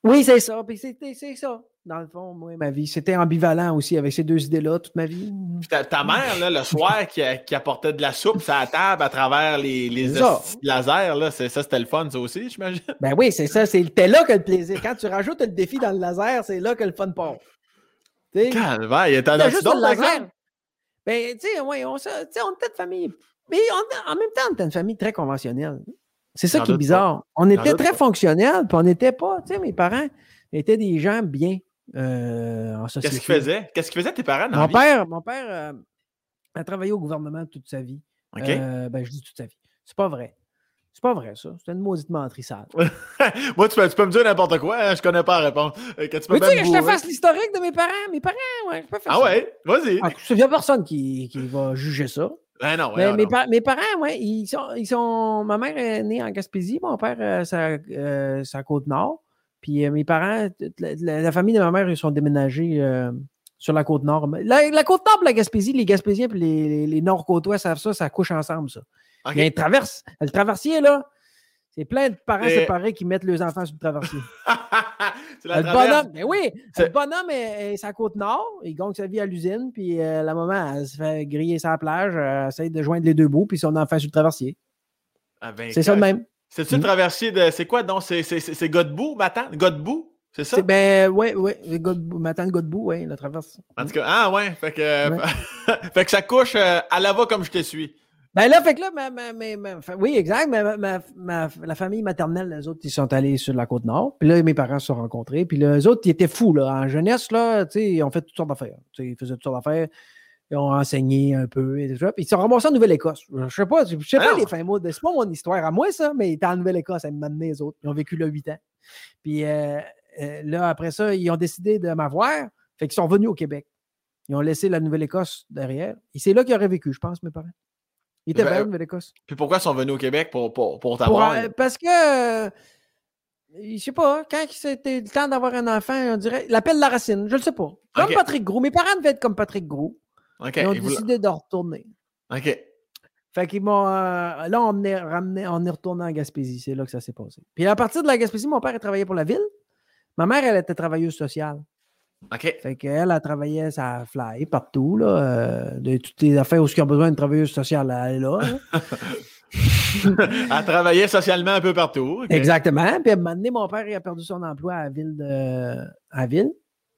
Oui, c'est ça. Puis c'est ça. Dans le fond, moi, ma vie. C'était ambivalent aussi avec ces deux idées-là, toute ma vie. Puis ta, mère, là, le soir, qui, qui, apportait de la soupe sur la table à travers les, les lasers, là, ça, c'était le fun, ça aussi, j'imagine. Ben oui, c'est ça. C'était là que le plaisir. Quand tu rajoutes le défi dans le laser, c'est là que le fun part. Calvaire, il y a juste le laser. Ben, tu sais, ouais, on, on était de famille Mais on- en même temps, on était une famille très conventionnelle. C'est ça qui est pas. bizarre. On était très pas. fonctionnels, puis on n'était pas, tu sais, mes parents étaient des gens bien en société. Qu'est-ce qu'ils faisaient? Qu'est-ce qu'ils faisaient tes parents dans Mon père, mon père euh, a travaillé au gouvernement toute sa vie. OK. Euh, ben, je dis toute sa vie. C'est pas vrai. C'est pas vrai, ça. C'était une maudite menterie sale. Moi, tu peux, tu peux me dire n'importe quoi, hein, je connais pas la réponse. Euh, Que tu peux que je te fasse l'historique de mes parents? Mes parents, ouais, je peux faire Ah ça. ouais? Vas-y. Ah, Il n'y a personne qui, qui va juger ça. Ben non, Mais ouais, mes, non. pa- mes parents, ouais, ils sont, ils sont. Ma mère est née en Gaspésie, mon père, euh, c'est euh, c'est à Côte-Nord. Puis euh, mes parents, la, la- la famille de ma mère, ils sont déménagés euh, sur la Côte-Nord. Mais La, la Côte-Nord et la Gaspésie, les Gaspésiens et les, les, les Nord-Côtois savent ça, ça couche ensemble, ça. OK. Il y a un traverse, le traversier, là, c'est plein de parents Et- séparés qui mettent leurs enfants sur le traversier. c'est la le traverse. bonhomme, mais oui, C'est- le bonhomme est, est la côte nord, il gagne sa vie à l'usine, puis euh, la maman, elle se fait griller sa plage, elle essaie de joindre les deux bouts, puis son enfant sur le traversier. Ah, ben, C'est ça de même. C'est-tu le Mm. traversier de. C'est quoi donc? C'est- Godbout, Matan? Godbout? C'est ça? Ben ouais, ouais, le gars de bout- Matin de gars de bout, ouais, la traverse. En tout cas, ah ouais. Fait que, Ouais. fait que ça couche euh, à la va comme je te suis. Ben là, fait que là, ma, ma- ma- oui, exact, mais ma, ma- ma- la famille maternelle, les autres, ils sont allés sur la côte nord. Puis là, mes parents se sont rencontrés. Puis là, les autres, ils étaient fous, là. En jeunesse, là, tu sais, ils ont fait toutes sortes d'affaires. Tu sais, ils faisaient toutes sortes d'affaires. Ils ont enseigné un peu et tout ça. Puis ils se sont ramassés en Nouvelle-Écosse. Je sais pas, je sais pas les fins mots. de- C'est pas mon histoire à moi, ça, mais ils étaient en Nouvelle-Écosse à me mener les autres. Ils ont vécu là huit ans. Puis euh, euh, là, après ça, ils ont décidé de m'avoir. Fait qu'ils sont venus au Québec. Ils ont laissé la Nouvelle-Écosse derrière. Et c'est là qu'ils auraient vécu, je pense, mes parents. Ils étaient Ben, bien en euh, Nouvelle-Écosse. Puis pourquoi ils sont venus au Québec pour, pour, pour Pour, t'avoir? euh, parce que, euh, je sais pas, quand c'était le temps d'avoir un enfant, on dirait, l'appel de la racine, je le sais pas. Comme. Patrick Gros. Mes parents devaient être comme Patrick Gros. Ils ont décidé de retourner. OK. Fait qu'ils m'ont. euh, là, on, est ramené, on est retourné en Gaspésie. C'est là que ça s'est passé. Puis à partir de la Gaspésie, mon père a travaillé pour la ville. Ma mère, elle était travailleuse sociale. OK. Fait qu'elle, elle travaillait ça fly partout, là. euh, de toutes les affaires où ils ont besoin d'une travailleuse sociale, elle est là. là. Elle travaillait socialement un peu partout. Exactement. Puis à un moment donné, mon père il a perdu son emploi à la ville. De... À la ville.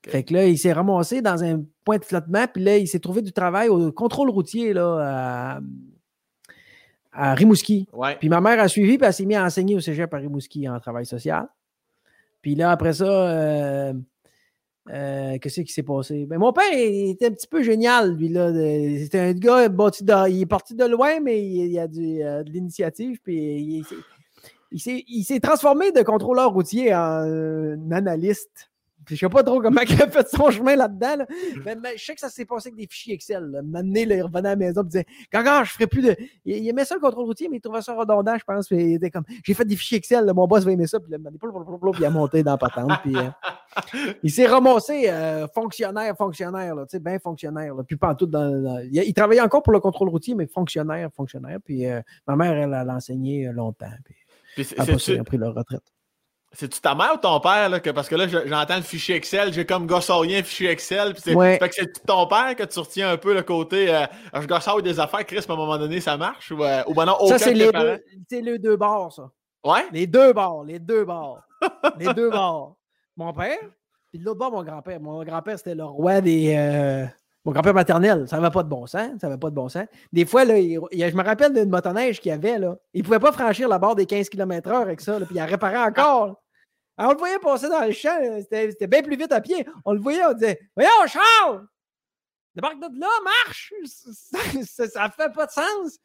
Fait que là, il s'est ramassé dans un point de flottement, puis là, il s'est trouvé du travail au contrôle routier là, à, à Rimouski. Ouais. Puis ma mère a suivi, puis elle s'est mise à enseigner au cégep à Rimouski en travail social. Puis là, après ça, euh, euh, qu'est-ce qui s'est passé? Ben, mon père il était un petit peu génial, lui. là. de- C'était un gars bâti de- Il est parti de loin, mais il, il a du, euh, de l'initiative. Puis il, s'est- il transformé de contrôleur routier en euh, analyste. Puis je sais pas trop comment il a fait son chemin là-dedans. là. Mais, mais je sais que ça s'est passé avec des fichiers Excel. Là, il revenait à la maison et disait Gaga, je ferai plus de. Il, il aimait ça le contrôle routier, mais il trouvait ça redondant, je pense. Puis il était comme J'ai fait des fichiers Excel, là, mon boss va aimer ça. Puis, là, puis il a monté dans la patente. Puis, euh, il s'est ramassé euh, fonctionnaire, fonctionnaire, là, tu sais, bien fonctionnaire. Là, puis tout dans, dans- il, il travaillait encore pour le contrôle routier, mais fonctionnaire, fonctionnaire. Puis euh, ma mère, elle, elle a enseigné euh, longtemps. Puis Puis c'est- après ils ont pris leur retraite. C'est-tu ta mère ou ton père? Là, que, parce que là, je- j'entends le fichier Excel. J'ai comme gossorier un fichier Excel. Puis c'est, Ouais. Fait que c'est ton père que tu retiens un peu le côté euh, je des affaires, Chris, à un moment donné, ça marche? Ou, euh, ou ben non, aucun Ça, c'est les, deux- c'est les deux bords, ça. Ouais? Les deux bords, les deux bords. les deux bords. Mon père, puis de l'autre bord, mon grand-père. Mon grand-père, c'était le roi des. euh, Mon grand-père maternel, ça n'avait pas de bon sens. Ça n'avait pas de bon sens. Des fois, là, il- il- je me rappelle d'une motoneige qu'il avait. Là. Il ne pouvait pas franchir la barre des 15 km/h avec ça. puis il en réparait encore. on le voyait passer dans le champ. là, C'était bien plus vite à pied. On le voyait, on disait Voyons, Charles Débarque de là, marche Ça, ça fait pas de sens.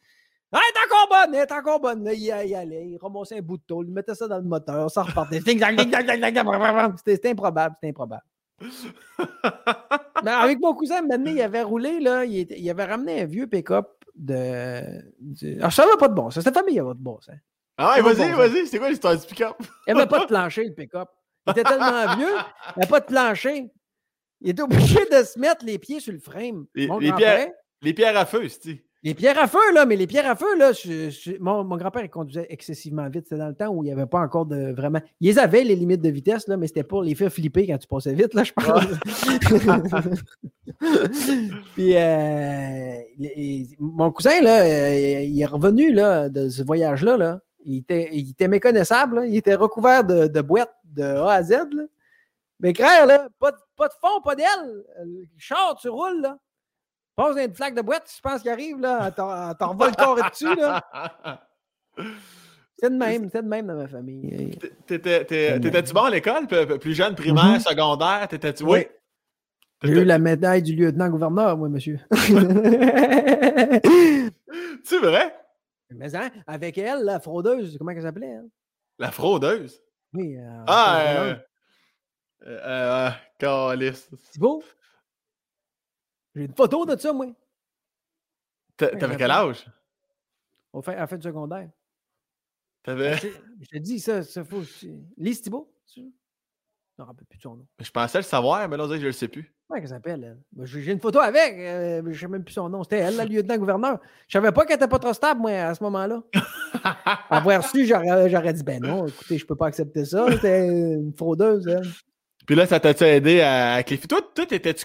Ah, elle est encore bonne, est encore bonne. Il, y allait, il ramassait un bout de tôle, il mettait ça dans le moteur, ça repartait. C'était improbable, c'était improbable. Mais avec mon cousin, maintenant, il avait roulé, là, il, était- il avait ramené un vieux pick-up de. de- Alors, ça n'avait pas de bon sens. Cette famille n'avait pas de bon sens. Ah vas-y, bon, vas-y. C'est quoi l'histoire du pick-up? Il n'avait pas de plancher, le pick-up. Il était tellement vieux, il n'avait pas de plancher. Il était obligé de se mettre les pieds sur le frame. Les- les pierres- Les pierres à feu, c'est Les pierres à feu, là, mais les pierres à feu, là, je- je- mon, mon grand-père, il conduisait excessivement vite. C'était dans le temps où il n'y avait pas encore de vraiment. Ils avaient, les limites de vitesse, là, mais c'était pour les faire flipper quand tu passais vite, là, je pense. Puis, euh, les- mon cousin, là, euh, il est revenu, là, de ce voyage-là, là. Il était, il était méconnaissable, là. Il était recouvert de, de boîtes de A à Z, là. Mais clair, là, pas, de- pas de fond, pas d'aile. Euh, char, tu roules, là. Pose une flaque de boîte, je pense qu'il arrive, là, t'en le corps dessus, là. C'est de même, c'est de même dans ma famille. T'étais-tu bon à l'école, plus jeune, primaire, mm-hmm. secondaire? T'étais-tu? Oui. J'ai eu la médaille du lieutenant-gouverneur, moi, monsieur. C'est vrai? Mais hein, avec elle, la fraudeuse, comment elle s'appelait? La fraudeuse? Oui. Euh, ah, euh, euh, euh C'est beau? J'ai une photo de ça, moi. T'avais quel âge? Au fait, à fin de secondaire. T'avais. Je te dis, ça, ça faut. Lise Thibault? Je ne me rappelle plus de son nom. Je pensais le savoir, mais là, je ne le sais plus. Comment elle s'appelle, elle? J'ai une photo avec, euh, je ne sais même plus son nom. C'était elle, la lieutenant-gouverneur. Je ne savais pas qu'elle n'était pas trop stable, moi, à ce moment-là. Avoir su, j'aurais dit, ben non, écoutez, je ne peux pas accepter ça. C'était une fraudeuse, elle. Puis là, ça t'a-tu aidé à Cliffy? Toi, toi t'étais-tu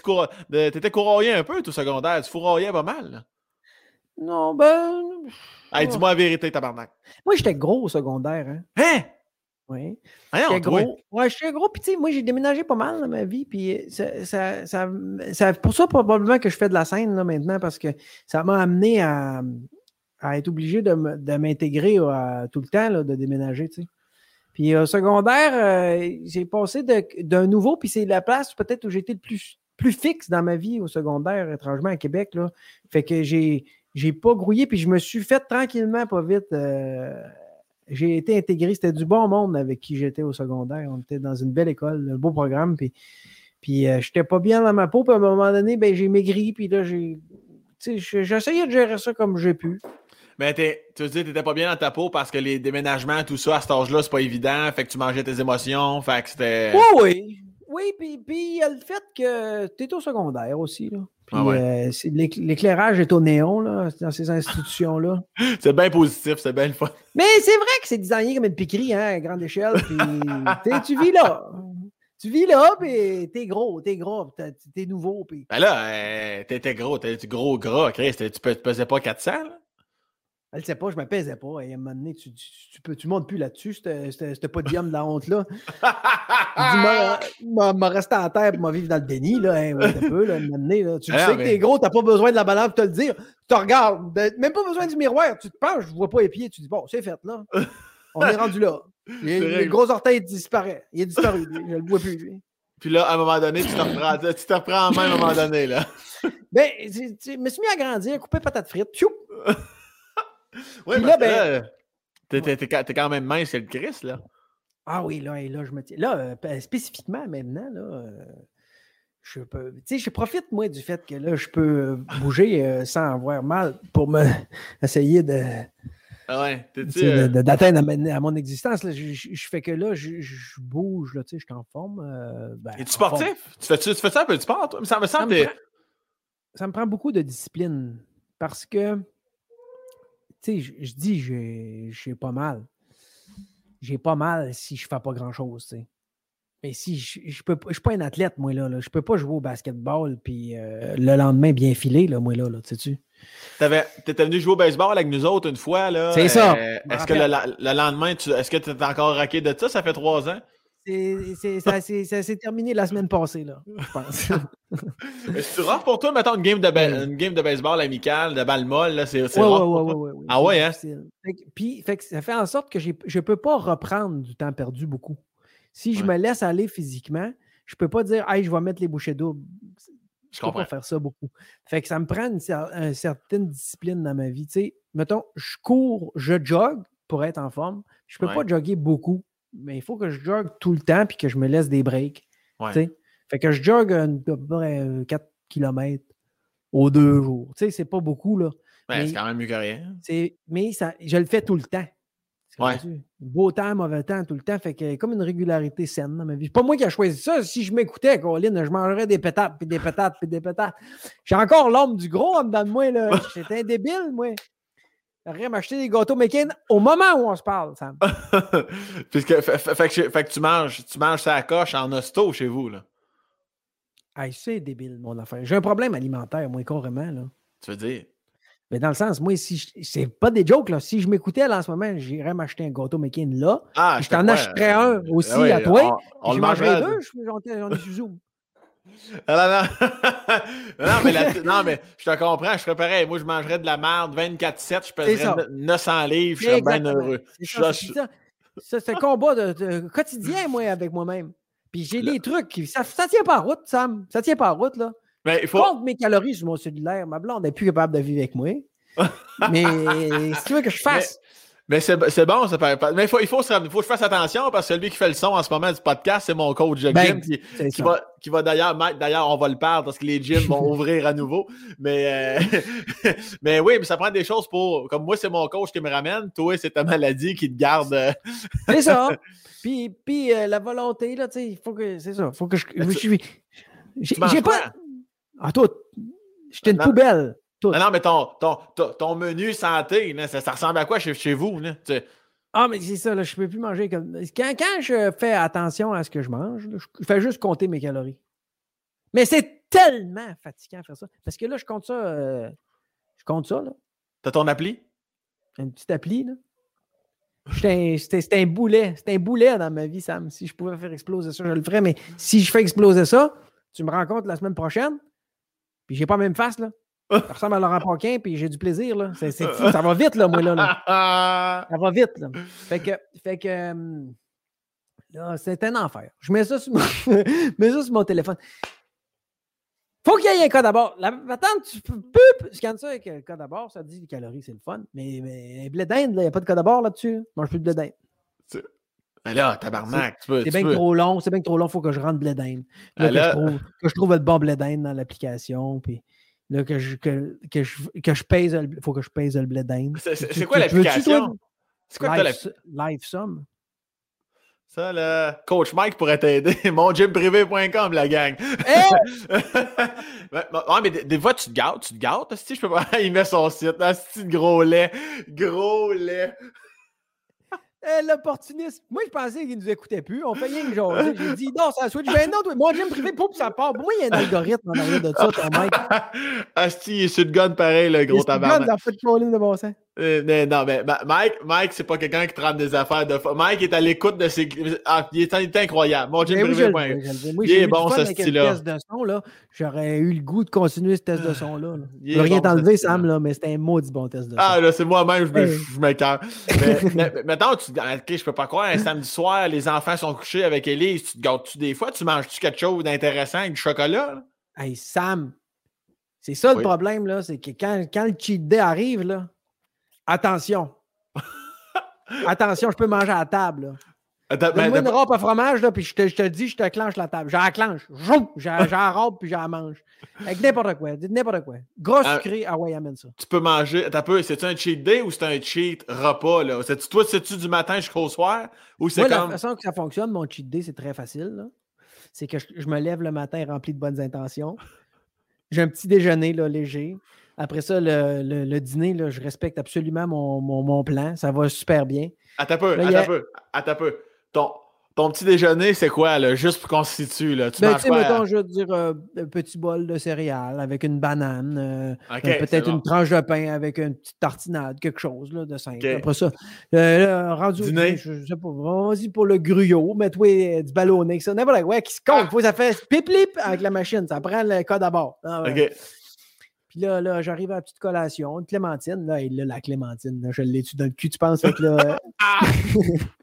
courroyé un peu, tout secondaire? Tu fourroyais pas mal? Non, ben. Hey, dis-moi la vérité, tabarnak. Moi, j'étais gros au secondaire. Hein? hein? Oui. J'étais gros. Ouais, j'étais gros. Puis, tu sais, moi, j'ai déménagé pas mal dans ma vie. Puis, ça, ça, ça, pour ça, probablement que je fais de la scène là, maintenant, parce que ça m'a amené à, à, être obligé de, m'intégrer tout le temps, là, de déménager, tu sais. Puis au secondaire, euh, j'ai passé d'un nouveau, puis c'est la place peut-être où j'étais le plus, plus fixe dans ma vie au secondaire, étrangement à Québec. Là. Fait que j'ai, j'ai pas grouillé, puis je me suis fait tranquillement, pas vite. Euh, j'ai été intégré. C'était du bon monde avec qui j'étais au secondaire. On était dans une belle école, un beau programme. Puis, puis euh, j'étais pas bien dans ma peau. Puis à un moment donné, ben, j'ai maigri. Puis là, j'ai. J'essayais de gérer ça comme j'ai pu. Mais tu veux dire, t'étais pas bien dans ta peau parce que les déménagements, tout ça, à cet âge-là, c'est pas évident. Fait que tu mangeais tes émotions. Fait que c'était. Oui, oui. Oui, puis il y a le fait que tu es au secondaire aussi. Là. Puis ah euh, l'éclairage est au néon là, dans ces institutions-là. c'est bien positif, c'est bien le fun. Mais c'est vrai que c'est designé comme une piquerie hein, à grande échelle. Puis tu vis là. Tu vis là, puis t'es gros, t'es gros, t'es nouveau. Puis... Ben là, euh, t'étais gros, t'es gros gras, Chris? Tu, tu pesais pas 400, là? Elle ne sait pas, je ne me pesais pas. Et à un moment donné, tu ne tu, montes plus là-dessus, ce podium de la honte-là. M'a resté en terre pour vivre dans le déni. Là, hein, un peu, là, un moment donné, là. Tu ah, sais que t'es gros, tu n'as pas besoin de la balance pour te le dire. Tu te regardes, même pas besoin du miroir. Tu te penches, je ne vois pas les pieds. Tu dis, bon, c'est fait là. On est rendu là. Le, gros orteil disparaît. Il est disparu. je ne le vois plus. Puis là, à un moment donné, tu te reprends, tu te reprends en main à un moment donné. Là. ben, je me suis mis à grandir, couper patates frites. Piou! Oui, mais là, ben, t'es, quand même mince, c'est le Christ, là. Ah oui, là, là, je me tiens. Là, euh, ben, spécifiquement, maintenant, là, euh, je peux. Tu sais, je profite, moi, du fait que là, je peux bouger euh, sans avoir mal pour me essayer de. Ah ouais, d'atteindre à, mon existence. Là, je, fais que là, je, bouge, là, tu sais, je suis en forme. Ben, Es-tu sportif? Tu fais, tu fais ça un peu de sport, toi? Ça me semble. Ça me, prend, ça me prend beaucoup de discipline parce que tu sais, je dis, j'ai pas mal. J'ai pas mal si je fais pas grand-chose, tu sais. Mais si je, je peux je suis pas un athlète, moi, là. là. Je peux pas jouer au basketball puis euh, le lendemain bien filer, là, moi, là, là tu sais-tu. T'étais venu jouer au baseball avec nous autres une fois, là. C'est ça. Euh, est-ce que le, lendemain, est-ce que tu es encore raqué de ça? Ça fait trois ans? Ça, s'est terminé la semaine passée, là, je pense. C'est rare pour toi, mettons, une game de, une game de baseball amicale, de balle molle, là, c'est ouais, rare ouais, ouais, ouais, Ah ouais, hein? Puis, fait que ça fait en sorte que je ne peux pas reprendre du temps perdu beaucoup. Si je me laisse aller physiquement, je ne peux pas dire, hey, je vais mettre les bouchées doubles. Je ne peux pas faire ça beaucoup. Fait que ça me prend une, certaine discipline dans ma vie. Tu sais, mettons, je cours, je jogue pour être en forme. Je ne peux pas jogger beaucoup mais il faut que je jogue tout le temps puis que je me laisse des breaks. Fait que je jogue à peu près 4 km aux deux jours. Tu sais, c'est pas beaucoup, là. c'est quand même mieux que rien. Mais ça, je le fais tout le temps. Beau temps, mauvais temps, tout le temps. Fait que comme une régularité saine dans ma vie. C'est pas moi qui ai choisi ça. Si je m'écoutais, Colin, je mangerais des pétates, puis des pétates, puis des pétates. J'ai encore l'homme du gros en dedans de moi. J'étais un débile, moi rien m'acheter des gâteaux McCain au moment où on se parle, Sam. Puisque, fait, que, tu manges, tu manges ça coche en hosto chez vous, là. Hey, c'est débile, mon affaire. J'ai un problème alimentaire, moi, carrément, là. Tu veux dire? Mais dans le sens, moi, si c'est pas des jokes, là. Si je m'écoutais là en ce moment, j'irais m'acheter un gâteau McCain là. Ah, je t'en achèterais un aussi à toi. On, le mangerait deux, sur Zoom. Ah, non, mais la- non, mais je te comprends, je ferais pareil. Moi, je mangerais de la merde 24-7, je pèserais 900 livres, je serais bien heureux. C'est un combat de, de quotidien, moi, avec moi-même. Puis j'ai des trucs qui. Ça, ça tient pas en route, Sam. Ça tient pas en route, là. Mais il faut. Compte mes calories sur mon cellulaire. Ma blonde n'est plus capable de vivre avec moi. Mais si tu veux que je fasse. Mais c'est c'est bon, ça paraît pas. Mais il faut, il, faut, il faut que je fasse attention parce que celui qui fait le son en ce moment du podcast, c'est mon coach de Ben, qui, qui va, qui va d'ailleurs, d'ailleurs, on va le perdre parce que les gyms vont ouvrir à nouveau. Mais, euh, mais oui, mais ça prend des choses pour. Comme moi, c'est mon coach qui me ramène. Toi, c'est ta maladie qui te garde. euh, C'est ça. Puis, puis euh, la volonté, là, tu sais, il faut que. C'est ça. faut que je. Mais je tu- suis- J'ai pas. Ah, toi, j'étais une Non. poubelle. Tout. Non, non, mais ton, ton, ton, ton menu santé, là, ça, ça ressemble à quoi chez, chez vous? Là? Tu Ah, mais c'est ça, là, je peux plus manger comme. Quand, quand je fais attention à ce que je mange, là, je fais juste compter mes calories. Mais c'est tellement fatigant de faire ça. Parce que là, je compte ça. euh, je compte ça, là. T'as ton appli? Une petite appli, là. J'étais un- un boulet. C'était un boulet dans ma vie, Sam. Si je pouvais faire exploser ça, je le ferais. Mais si je fais exploser ça, tu me rends compte la semaine prochaine, puis j'ai pas la même face, là. Ça ressemble à Laurent Paquin, puis j'ai du plaisir, là. C'est c'est fou. Ça va vite, là, moi, là. là. Ça va vite, là. Fait que, fait que hum, là, c'est un enfer. Je mets ça sur mon, je mets ça sur mon téléphone. Faut qu'il y ait un code à bord. La, attends, tu peux, peux- scanne ça avec le code à bord, ça te dit les calories, c'est le fun. Mais, mais un blé d'Inde, il n'y a pas de code à bord là-dessus. Mange plus de blé d'Inde. Mais là, tabarnak, tu peux. C'est tu bien trop long, c'est bien trop long, faut que je rentre blé d'Inde. Là, que, je trouve, que je trouve le bon blé d'Inde dans l'application. Puis là, que je, que, que je, que je pèse, il faut que je pèse le blé d'Inde. C'est- quoi l'application? C'est quoi t'as la- Live, live Sum. Ça, là, Coach Mike pourrait t'aider. Mongymprivé.com, la gang. mais, mais- des, des fois, tu te gâtes, tu te gâtes. Si je peux pas. Il met son site. Asti de gros lait? Gros lait. Eh, L'opportuniste. Moi, je pensais qu'il nous écoutait plus. On fait rien que jaser. J'ai dit, non, ça switch. Ben non, toi, mon gym privé, pouf, ça part. Pour moi, il y a un algorithme en arrière de ça, ton mec. Asti, il est sur le gun pareil, le gros Il se donne tabarnak. dans le fait de de bon sens. Euh, mais non, mais Ma- Mike, Mike c'est pas quelqu'un qui te rend des affaires de Mike est à l'écoute de ses. Ah, il est, il est incroyable. Oui, veux. Moi, Il est bon, ce style-là. test de son, là. J'aurais eu le goût de continuer ce test de son-là. là. Il Je veux rien bon, t'enlever. Sam, là, mais c'était un maudit bon test de son. Ah, là, c'est moi-même, je, m'écœure. Mais, mais, mais mettons, tu, ok, je peux pas croire, un samedi soir, les enfants sont couchés avec Elise, tu te gâtes-tu des fois? Tu manges-tu quelque chose d'intéressant avec du chocolat? là? Hey, Sam, c'est ça le problème, là. C'est que quand, quand le cheat day arrive, là, attention. attention, je peux manger à la table, mais- Donne-moi une robe à fromage, là, puis je te, je te dis, je te clenche la table. J'en clenche. J'en robe, puis j'en mange. Avec n'importe quoi. N'importe quoi. Gros Ah. sucré, ah ouais, amène ça. tu peux manger. Attends un peu, c'est-tu un cheat day ou c'est un cheat repas? Là? C'est-tu, toi, c'est-tu du matin jusqu'au soir? Ou c'est Moi, comme. la façon que ça fonctionne, mon cheat day, c'est très facile. là. C'est que je, je me lève le matin rempli de bonnes intentions. J'ai un petit déjeuner là, léger. Après ça, le, le- le dîner, là, je respecte absolument mon, mon- mon plan. Ça va super bien. Attends peu, Là, attends y a- peu, attends peu. Ton, ton petit déjeuner, c'est quoi, là? Juste pour qu'on se situe, là? Tu Ben, manges quoi? mettons, je veux dire, euh, un petit bol de céréales avec une banane, euh, Ok, euh, peut-être bon. une tranche de pain avec une petite tartinade, quelque chose là, de simple. Après ça, euh, là, rendu au Dîner? dîner, je, je sais pas, vas-y pour le gruyot, mets-toi du ballonné, ça, n'importe quoi, qui se compte. Ah. Faut que ça fait pip-lip avec la machine, ça prend le code à bord. Ah, ouais. Ok. Là, là j'arrive à la petite collation, une clémentine. Là, et là la clémentine, je l'ai-tu dans le cul, tu penses? Que là, Ah!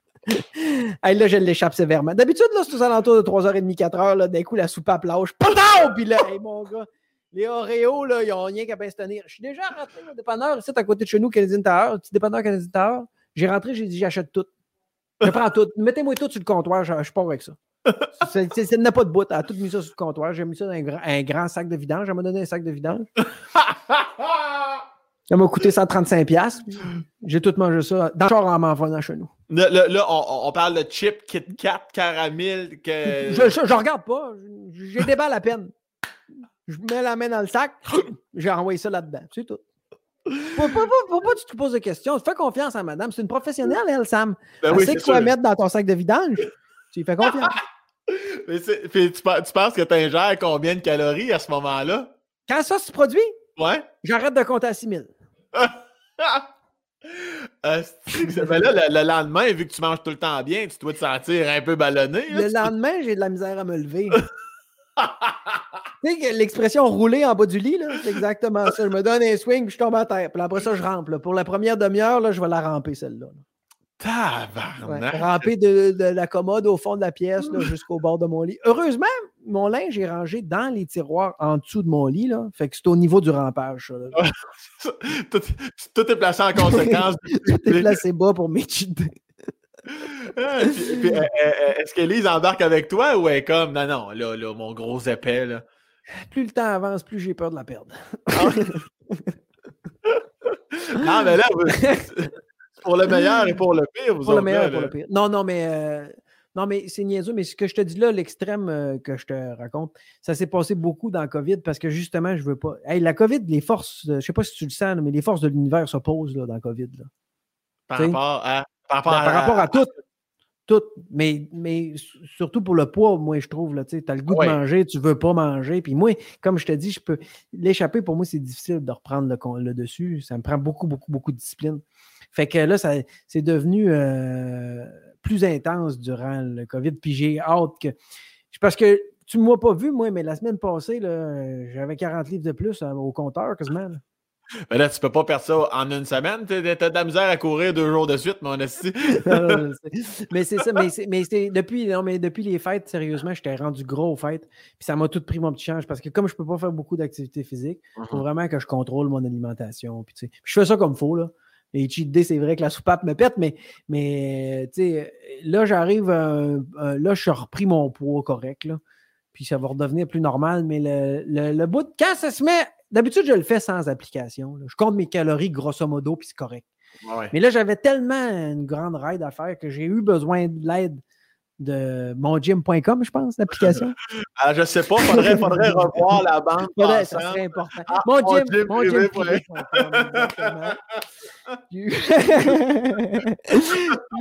Hey, là, je l'échappe sévèrement. D'habitude, là, c'est aux alentours de 3h30, 4h. Là, d'un coup, la soupape lâche. Poudou! Puis là, mon gars, les Oreos, là, ils ont rien qu'à bien se tenir. Je suis déjà rentré au dépanneur, ici, à côté de chez nous, Canadien Tower, petit dépanneur Canadien Tower. J'ai rentré, j'ai dit, j'achète tout. Je prends tout. Mettez-moi tout sur le comptoir, je, je pars avec ça. Ça n'a pas de bout. Elle a tout mis ça sur le comptoir. J'ai mis ça dans un, grand- un grand sac de vidange. Elle m'a donné un sac de vidange. Ça m'a coûté 135$. piastres. J'ai tout mangé ça dans le char en m'en venant chez nous. Là, là, on, on parle de chips, Kit Kat, caramel. Que... Je, je, je regarde pas. J'ai des balles à peine. Je mets la main dans le sac. J'ai envoyé ça là-dedans. C'est tout. Pas que tu te poses de questions. Fais confiance à madame. C'est une professionnelle, elle, Sam. Ben elle oui, sait quoi mettre dans ton sac de vidange. Tu lui fais confiance. Mais puis tu, pe- tu penses que tu ingères combien de calories à ce moment-là? Quand ça se produit, Ouais? j'arrête de compter à 6000. Asti, ça fait là, le, le lendemain, vu que tu manges tout le temps bien, tu dois te sentir un peu ballonné. Le lendemain, j'ai de la misère à me lever. tu sais, l'expression rouler en bas du lit, là, c'est exactement ça. Je me donne un swing, puis je tombe à terre. Puis après ça, je rampe. là. Pour la première demi-heure, là, je vais la ramper, celle-là. là. Ouais, Tabarnak! ramper de, de la commode au fond de la pièce jusqu'au bord de mon lit. Heureusement, mon linge est rangé dans les tiroirs en dessous de mon lit. Là. Fait que c'est au niveau du rampage. ça, là. tout, tout est placé en conséquence. Tout est placé bas pour mes. Ah, puis, euh, euh, Est-ce qu'Élise embarque avec toi ou elle est comme non, non, là, là, mon gros épais, là? Plus le temps avance, plus j'ai peur de la perdre. Non, mais là, pour le meilleur et pour le pire, vous Pour le meilleur là, et pour le pire. Non, non, mais, euh, non, mais c'est niaiseux. Mais ce que je te dis là, l'extrême euh, que je te raconte, ça s'est passé beaucoup dans la COVID parce que justement, je veux pas. Hey, la COVID, les forces, euh, je sais pas si tu le sens, mais les forces de l'univers s'opposent là, dans la COVID. Là. Par rapport à. Par rapport Ben, à, par rapport à tout. Tout. Mais, mais surtout pour le poids, moi, je trouve. Tu as le goût Ouais. de manger, tu veux pas manger. Puis moi, comme je te dis, je peux. L'échapper, pour moi, c'est difficile de reprendre le, le dessus. Ça me prend beaucoup, beaucoup, beaucoup de discipline. Fait que là, ça, c'est devenu euh, plus intense durant le COVID. Puis j'ai hâte que. Parce que tu ne m'as pas vu, moi, mais la semaine passée, j'avais 40 livres de plus euh, au compteur quasiment. là. Mais là, tu peux pas perdre ça en une semaine. T'as de la misère à courir deux jours de suite, mon esti. Mais c'est ça, mais c'est, mais depuis, non, mais depuis les fêtes, sérieusement, j'étais rendu gros aux fêtes. Puis ça m'a tout pris mon petit change parce que comme je peux pas faire beaucoup d'activités physiques, il faut vraiment que je contrôle mon alimentation. Puis, tu sais, puis je fais ça comme il faut. Là. Les cheat days, c'est vrai que la soupape me pète, mais, mais sais, là, j'arrive, euh, euh, là, je suis repris mon poids correct. Là, puis ça va redevenir plus normal. Mais le, le, le bout de quand ça se met, d'habitude, je le fais sans application. là. Je compte mes calories grosso modo, puis c'est correct. Ouais. Mais là, j'avais tellement une grande ride à faire que j'ai eu besoin de l'aide de mongym.com, je pense, l'application. Ah, je sais pas, faudrait, faudrait revoir la bande. Faudrait, ça serait important. Ah, Mon gym, mon. J'ai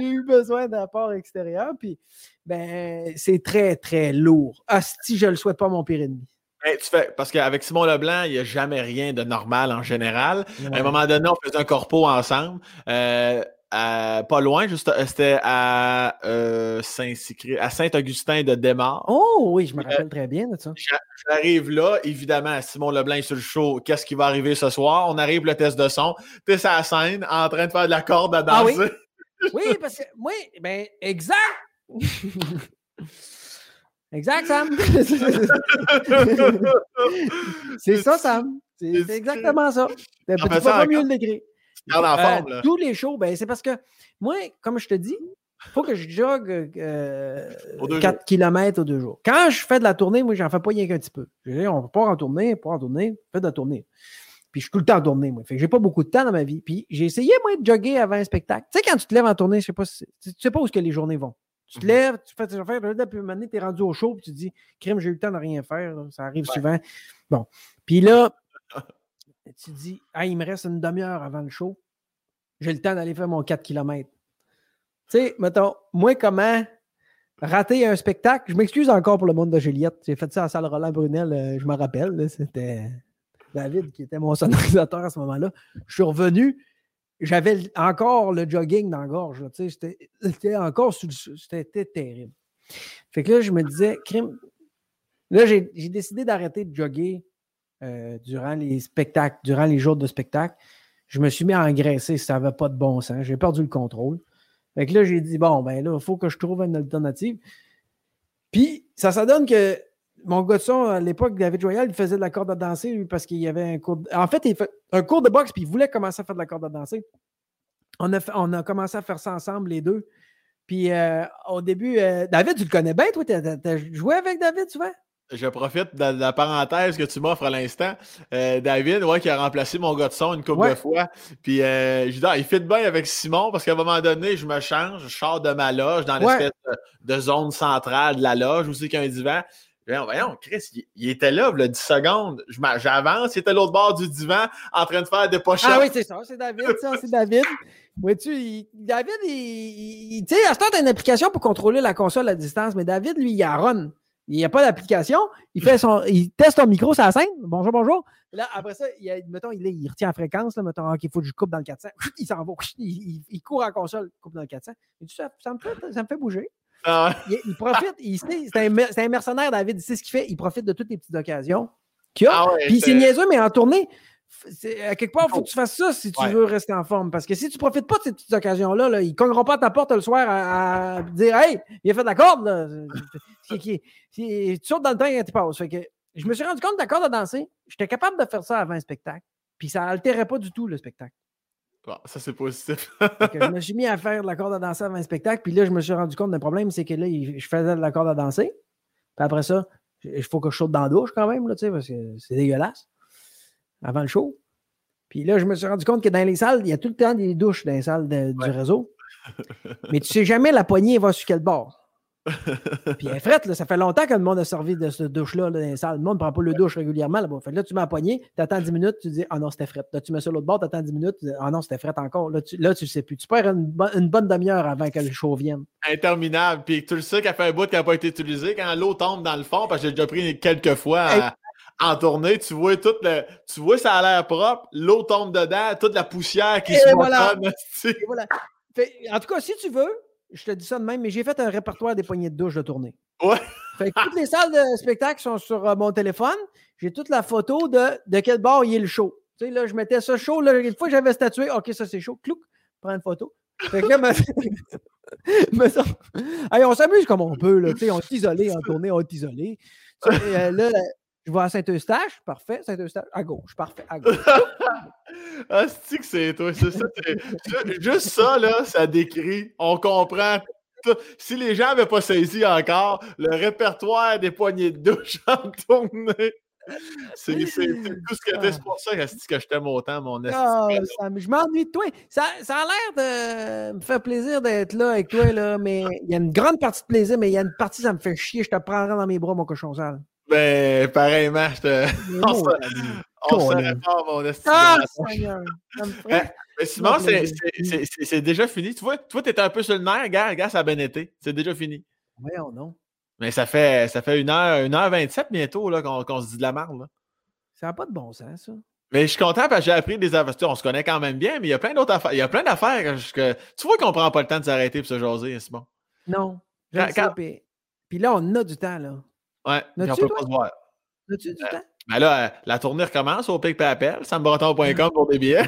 eu- besoin d'apport extérieur, puis ben, c'est très, très lourd. Asti, je le souhaite pas mon pire ennemi. Hey, tu fais, parce qu'avec Simon Leblanc, il n'y a jamais rien de normal en général. À un moment donné, on faisait un corpo ensemble. euh, à- pas loin, juste, euh, c'était à, euh, Saint-Cyprien- à Saint-Augustin de Desmaures. Oh oui, je me rappelle très bien de ça. J'arrive là, évidemment, Simon Leblanc est sur le show. Qu'est-ce qui va arriver ce soir? On arrive le test de son. T'es sur la scène en train de faire de la corde à Ah oui? danser. Oui, parce que, oui, ben, exact. exact, Sam. c'est ça, Sam. C'est exactement ça. Ça pas mieux le décrire. Garde en Euh, forme, là. tous les shows, ben, c'est parce que moi, comme je te dis, il faut que je jogue euh, Aux deux 4 km aux deux jours. Quand je fais de la tournée, moi, j'en fais pas rien qu'un petit peu. Dire, on part en tournée, pas en tournée, fais de la tournée. Puis je suis tout le temps en tournée, moi. Fait que j'ai pas beaucoup de temps dans ma vie. Puis j'ai essayé, moi, de jogger avant un spectacle. Tu sais, quand tu te lèves en tournée, je sais pas si tu sais pas où que les journées vont. Tu te Mhm. lèves, tu fais tes affaires, puis un tu es rendu au show, puis tu te dis, crime, j'ai eu le temps de rien faire. là. Ça arrive souvent. Bon. Puis là, tu dis, il me reste une demi-heure avant le show. J'ai le temps d'aller faire mon 4 km. Tu sais, mettons, moi, comment rater un spectacle? Je m'excuse encore pour le monde de Juliette. J'ai fait ça à la salle Roland Brunel, euh, je me rappelle. C'était David qui était mon sonorisateur à ce moment-là. Je suis revenu. J'avais encore le jogging dans la gorge. tu encore sur le. C'était terrible. Fait que là, je me disais, crime. Là, j'ai décidé d'arrêter de jogger euh, durant les spectacles, durant les jours de spectacle. Je me suis mis à engraisser, ça n'avait pas de bon sens. J'ai perdu le contrôle. Fait que là, j'ai dit, bon, ben là, il faut que je trouve une alternative. Puis, ça, ça donne que mon gars de son, à l'époque, David Joyal, il faisait de la corde à danser parce qu'il y avait un cours. de- En fait, il fait un cours de boxe, puis il voulait commencer à faire de la corde à danser. On a, on a commencé à faire ça ensemble, les deux. Puis, euh, au début, euh, David, tu le connais bien, toi? As joué avec David souvent? Je profite de la parenthèse que tu m'offres à l'instant. Euh, David, ouais, qui a remplacé mon gars de son une couple Ouais. de fois. Puis euh, je dis, ah, il fit bien avec Simon parce qu'à un moment donné, je me change, je sors de ma loge dans Ouais. l'espèce de, de zone centrale de la loge où c'est qu'il y a un divan. Voyons, voyons, Chris, il, il était là, là, 10 secondes. J'avance, il était à l'autre bord du divan en train de faire des pochettes. Ah oui, c'est ça, c'est David, ça, c'est David. Vois-tu, il- David, il, il- tu sais, à ce temps, t'as une application pour contrôler la console à distance, mais David, lui, il a run. Il n'y a pas d'application. Il fait son, il teste son micro sur la scène. Bonjour, bonjour. Là, après ça, il, a- mettons, il, il retient la fréquence. Là, mettons, OK, il faut que je coupe dans le 400. Il s'en va. Il, il- court en console, coupe dans le 400. Il dit, ça, ça me fait, ça me fait bouger. Ah Il, il profite, c'est un, mercenaire, David, il sait ce qu'il fait, il profite de toutes les petites occasions qu'il a. Ah ouais, Puis c'est niaiseux, mais en tournée, à quelque part, il faut que tu fasses ça si tu Ouais. veux rester en forme. Parce que si tu profites pas de ces petites occasions-là, là, ils ne cogneront pas à ta porte le soir à, à dire Hey, il a fait de la corde. Là. Tu sautes dans le temps et tu passes. Fait que je me suis rendu compte de la corde à danser. J'étais capable de faire ça avant un spectacle. Puis ça altérait pas du tout le spectacle. Bon, ça, c'est positif. Je me suis mis à faire de la corde à danser avant un spectacle. Puis là, je me suis rendu compte d'un problème, c'est que là, je faisais de la corde à danser. Puis après ça, il faut que je saute dans la douche quand même, là, parce que c'est dégueulasse. Avant le show. Puis là, je me suis rendu compte que dans les salles, il y a tout le temps des douches dans les salles de- du réseau. Mais tu sais jamais la poignée va sur quel bord. Puis elle frette, là, ça fait longtemps que le monde a servi de cette douche-là là, dans les salles. Le monde ne prend pas le douche régulièrement là-bas. Fait là, tu mets la poignée, tu attends 10 minutes, tu dis Ah non, c'était frette. Là, tu mets ça l'autre bord, tu attends 10 minutes, tu dis Ah non, c'était frette encore. Là, tu, là, tu le sais plus. Tu perds une, bo- une bonne demi-heure avant que le show vienne. Interminable. Puis tu le sais qu'elle fait un bout qui n'a pas été utilisé. Quand l'eau tombe dans le fond, parce que j'ai déjà pris quelques fois à- en tournée, tu vois tout le. Tu vois, ça a l'air propre, l'eau tombe dedans, toute la poussière qui Et se voilà. motonne, esti. Et voilà. Fait- en tout cas, si tu veux, je te dis ça de même, mais j'ai fait un répertoire des poignées de douche de tournée. Ouais. Fait que toutes les salles de spectacle sont sur euh, mon téléphone. J'ai toute la photo de, de quel bord il est le show. Tu sais, là, je mettais ça chaud. Là, une fois que j'avais statué, OK, ça c'est chaud. Clouc, prends une photo. Fait que là, Hey, on s'amuse comme on peut. Là, on est isolé en tournée, on est isolé. Euh, là, je vais à Saint-Eustache, parfait. Saint-Eustache, à gauche, parfait, à gauche. Ah, c'est que c'est toi. c'est ça, juste ça, là, ça décrit. On comprend. Si les gens n'avaient pas saisi encore le répertoire des poignées de douche en tournée, c'est tout ce que. C'est pour ça que je t'aime autant, mon. Ah, Sam, je m'ennuie de toi. Ça, ça a l'air de me faire plaisir d'être là avec toi, là, mais il y a une grande partie de plaisir, mais il y a une partie, ça me fait chier. Je te prendrai dans mes bras, mon cochon sale. Ben, pareillement, je te. On Oh, se-. On se répare, mon. Ah, Seigneur! Hein? ferait- Mais Simon, c'est- déjà fini. Tu vois, toi, t'étais un peu sur le nerf, gars, gars, ça a bien été. C'est déjà fini. Voyons non. Mais ça fait, ça fait 1h27 bientôt là, qu'on qu'on se dit de la merde. là. Ça n'a pas de bon sens, ça. Mais je suis content parce que j'ai appris des affaires. On se connaît quand même bien, mais il y a plein d'autres affaires. Il y a plein d'affaires que, Tu vois qu'on prend pas le temps de s'arrêter pour se jaser, Simon. Non. Quand- quand- Puis là, on a du temps, là. Ouais, puis on peut pas se voir. As-tu du temps? Mais là, euh, la tournée recommence au Pic Papel, sambreton.com pour des billets.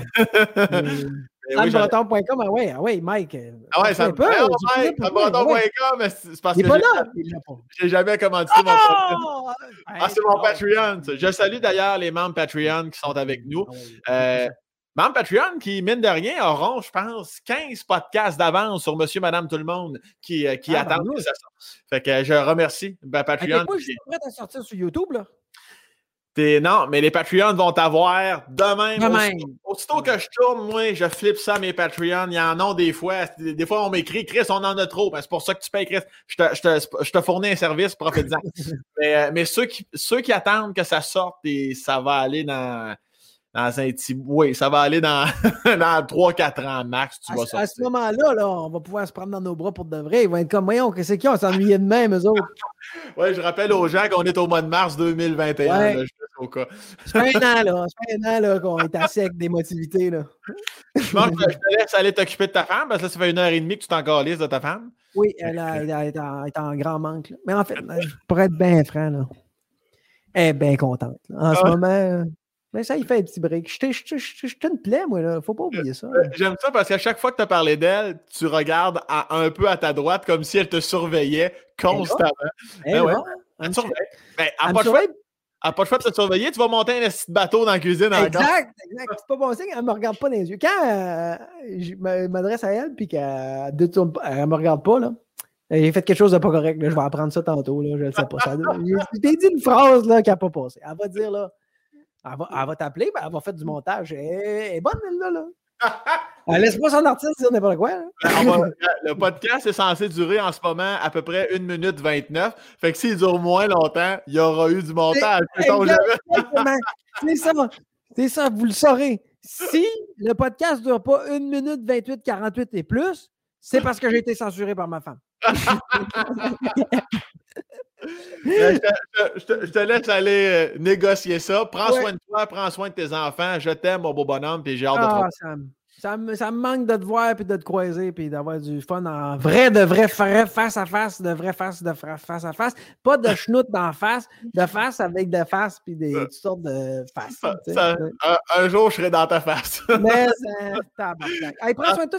Mais j'en- Sambreton.com, ah ouais, ah ouais, Mike. euh, ah ouais, ça me Mike, sambreton.com, mais c'est parce Il que est pas là. Il j'ai jamais commandité mon Patreon. Oh! Ah, c'est mon Patreon. Je salue d'ailleurs les membres Patreon qui sont avec nous. Euh, membres Patreon qui, mine de rien, auront, je pense, 15 podcasts d'avance sur Monsieur, Madame, tout le monde qui, euh, qui Ah, attendent ça sorte. Fait que euh, je remercie ben, Patreon. moi, je suis prêt à sortir sur YouTube, là. T'es- Non, mais les Patreons vont t'avoir demain. De même. Aussitôt que je tourne, moi, je flippe ça à mes Patreons. Il y en a des fois. Des, fois, on m'écrit Chris, on en a trop. Ben, c'est pour ça que tu payes, Chris. Je te, je te, je te fournis un service, profites-en. mais euh, mais ceux, qui, ceux qui attendent que ça sorte, et ça va aller dans, dans un petit. Oui, ça va aller dans, dans 3-4 ans max. Tu À, vas ce- à ce moment-là, là, on va pouvoir se prendre dans nos bras pour de vrai. Ils vont être comme, voyons, qu'est-ce qu'il y a? On s'ennuyait de même, eux autres? Ouais, je rappelle aux gens qu'on est au mois de mars 2021. Ouais. là, juste au cas. Ça fait un an, là. Ça fait un an, là, qu'on est à sec d'émotivité, là. Je pense que je te laisse aller t'occuper de ta femme, parce que là, ça fait une heure et demie que tu t'en calisses de ta femme. Oui, elle, a- elle a- elle est en, elle est en grand manque, là. Mais en fait, pour être bien franc, là, elle est bien contente. En ce Ah. moment, mais ça, il fait un petit break. Je une plaie, moi, là. Faut pas oublier ça. J'aime ça parce qu'à chaque fois que tu as parlé d'elle, tu regardes à- un peu à ta droite comme si elle te surveillait constamment. Eh, ben ouais. Elle elle surveille. Ben, elle elle pas, surveille. elle pas le choix de te surveiller. Tu vas monter un petit bateau dans la cuisine encore. Exact, exact. C'est pas bon signe, elle me regarde pas dans les yeux. Quand euh, je m'adresse à elle puis qu'elle détourne pas, elle me regarde pas, là. J'ai fait quelque chose de pas correct, là. je vais apprendre ça tantôt, là. je ne sais pas. Ça, je t'ai dit une phrase là, qui n'a pas passé. Elle va dire, là, elle va, elle va t'appeler, ben, elle va faire du montage. Elle, elle est bonne, elle, là. là. Elle laisse pas son artiste dire n'importe quoi. là. On va- le podcast est censé durer en ce moment à peu près 1 minute 29. Fait que s'il dure moins longtemps, il y aura eu du montage. C'est ça. C'est ça, vous le saurez. Si le podcast ne dure pas 1 minute 28, 48 et plus, c'est parce que j'ai été censuré par ma femme. Je te, je te- je te laisse aller euh, négocier ça. Prends Ouais. soin de toi, prends soin de tes enfants. Je t'aime, mon beau bonhomme, puis j'ai hâte de te Ah, revoir. Sam. Ça me, ça me manque de te voir puis de te croiser puis d'avoir du fun en vrai, de vrai, face à face, de vrai face, de face à face. Pas de schnout d'en face, de face avec de face puis des Ça- toutes sortes de faces. Ça- ça- un, un jour, je serai dans ta face. Mais tabarnak. Hey, prends soin de toi.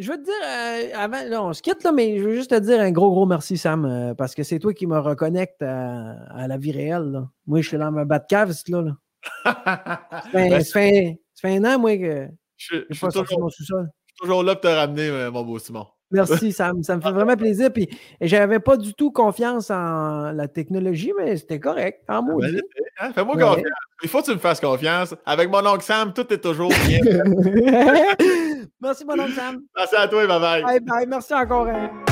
Je veux te dire, euh, avant, là, on se quitte, là, mais je veux juste te dire un gros, gros merci, Sam, euh, parce que c'est toi qui me reconnecte à, à la vie réelle. là. Moi, je suis dans ma batte cave, c'est là. là. Ça fait, Ben, ça fait- ça fait un an, moi, que je, je je suis pas de toujours, mon je suis toujours là pour te ramener, euh, mon beau Simon. Merci, Sam. Ça me fait vraiment plaisir. Puis, j'avais pas du tout confiance en la technologie, mais c'était correct. En Ben, maudit. hein, Fais-moi Ouais. confiance. Il faut que tu me fasses confiance. Avec mon oncle Sam, tout est toujours bien. Merci, mon oncle Sam. Merci à toi, bye bye. Bye bye. Merci encore. hein.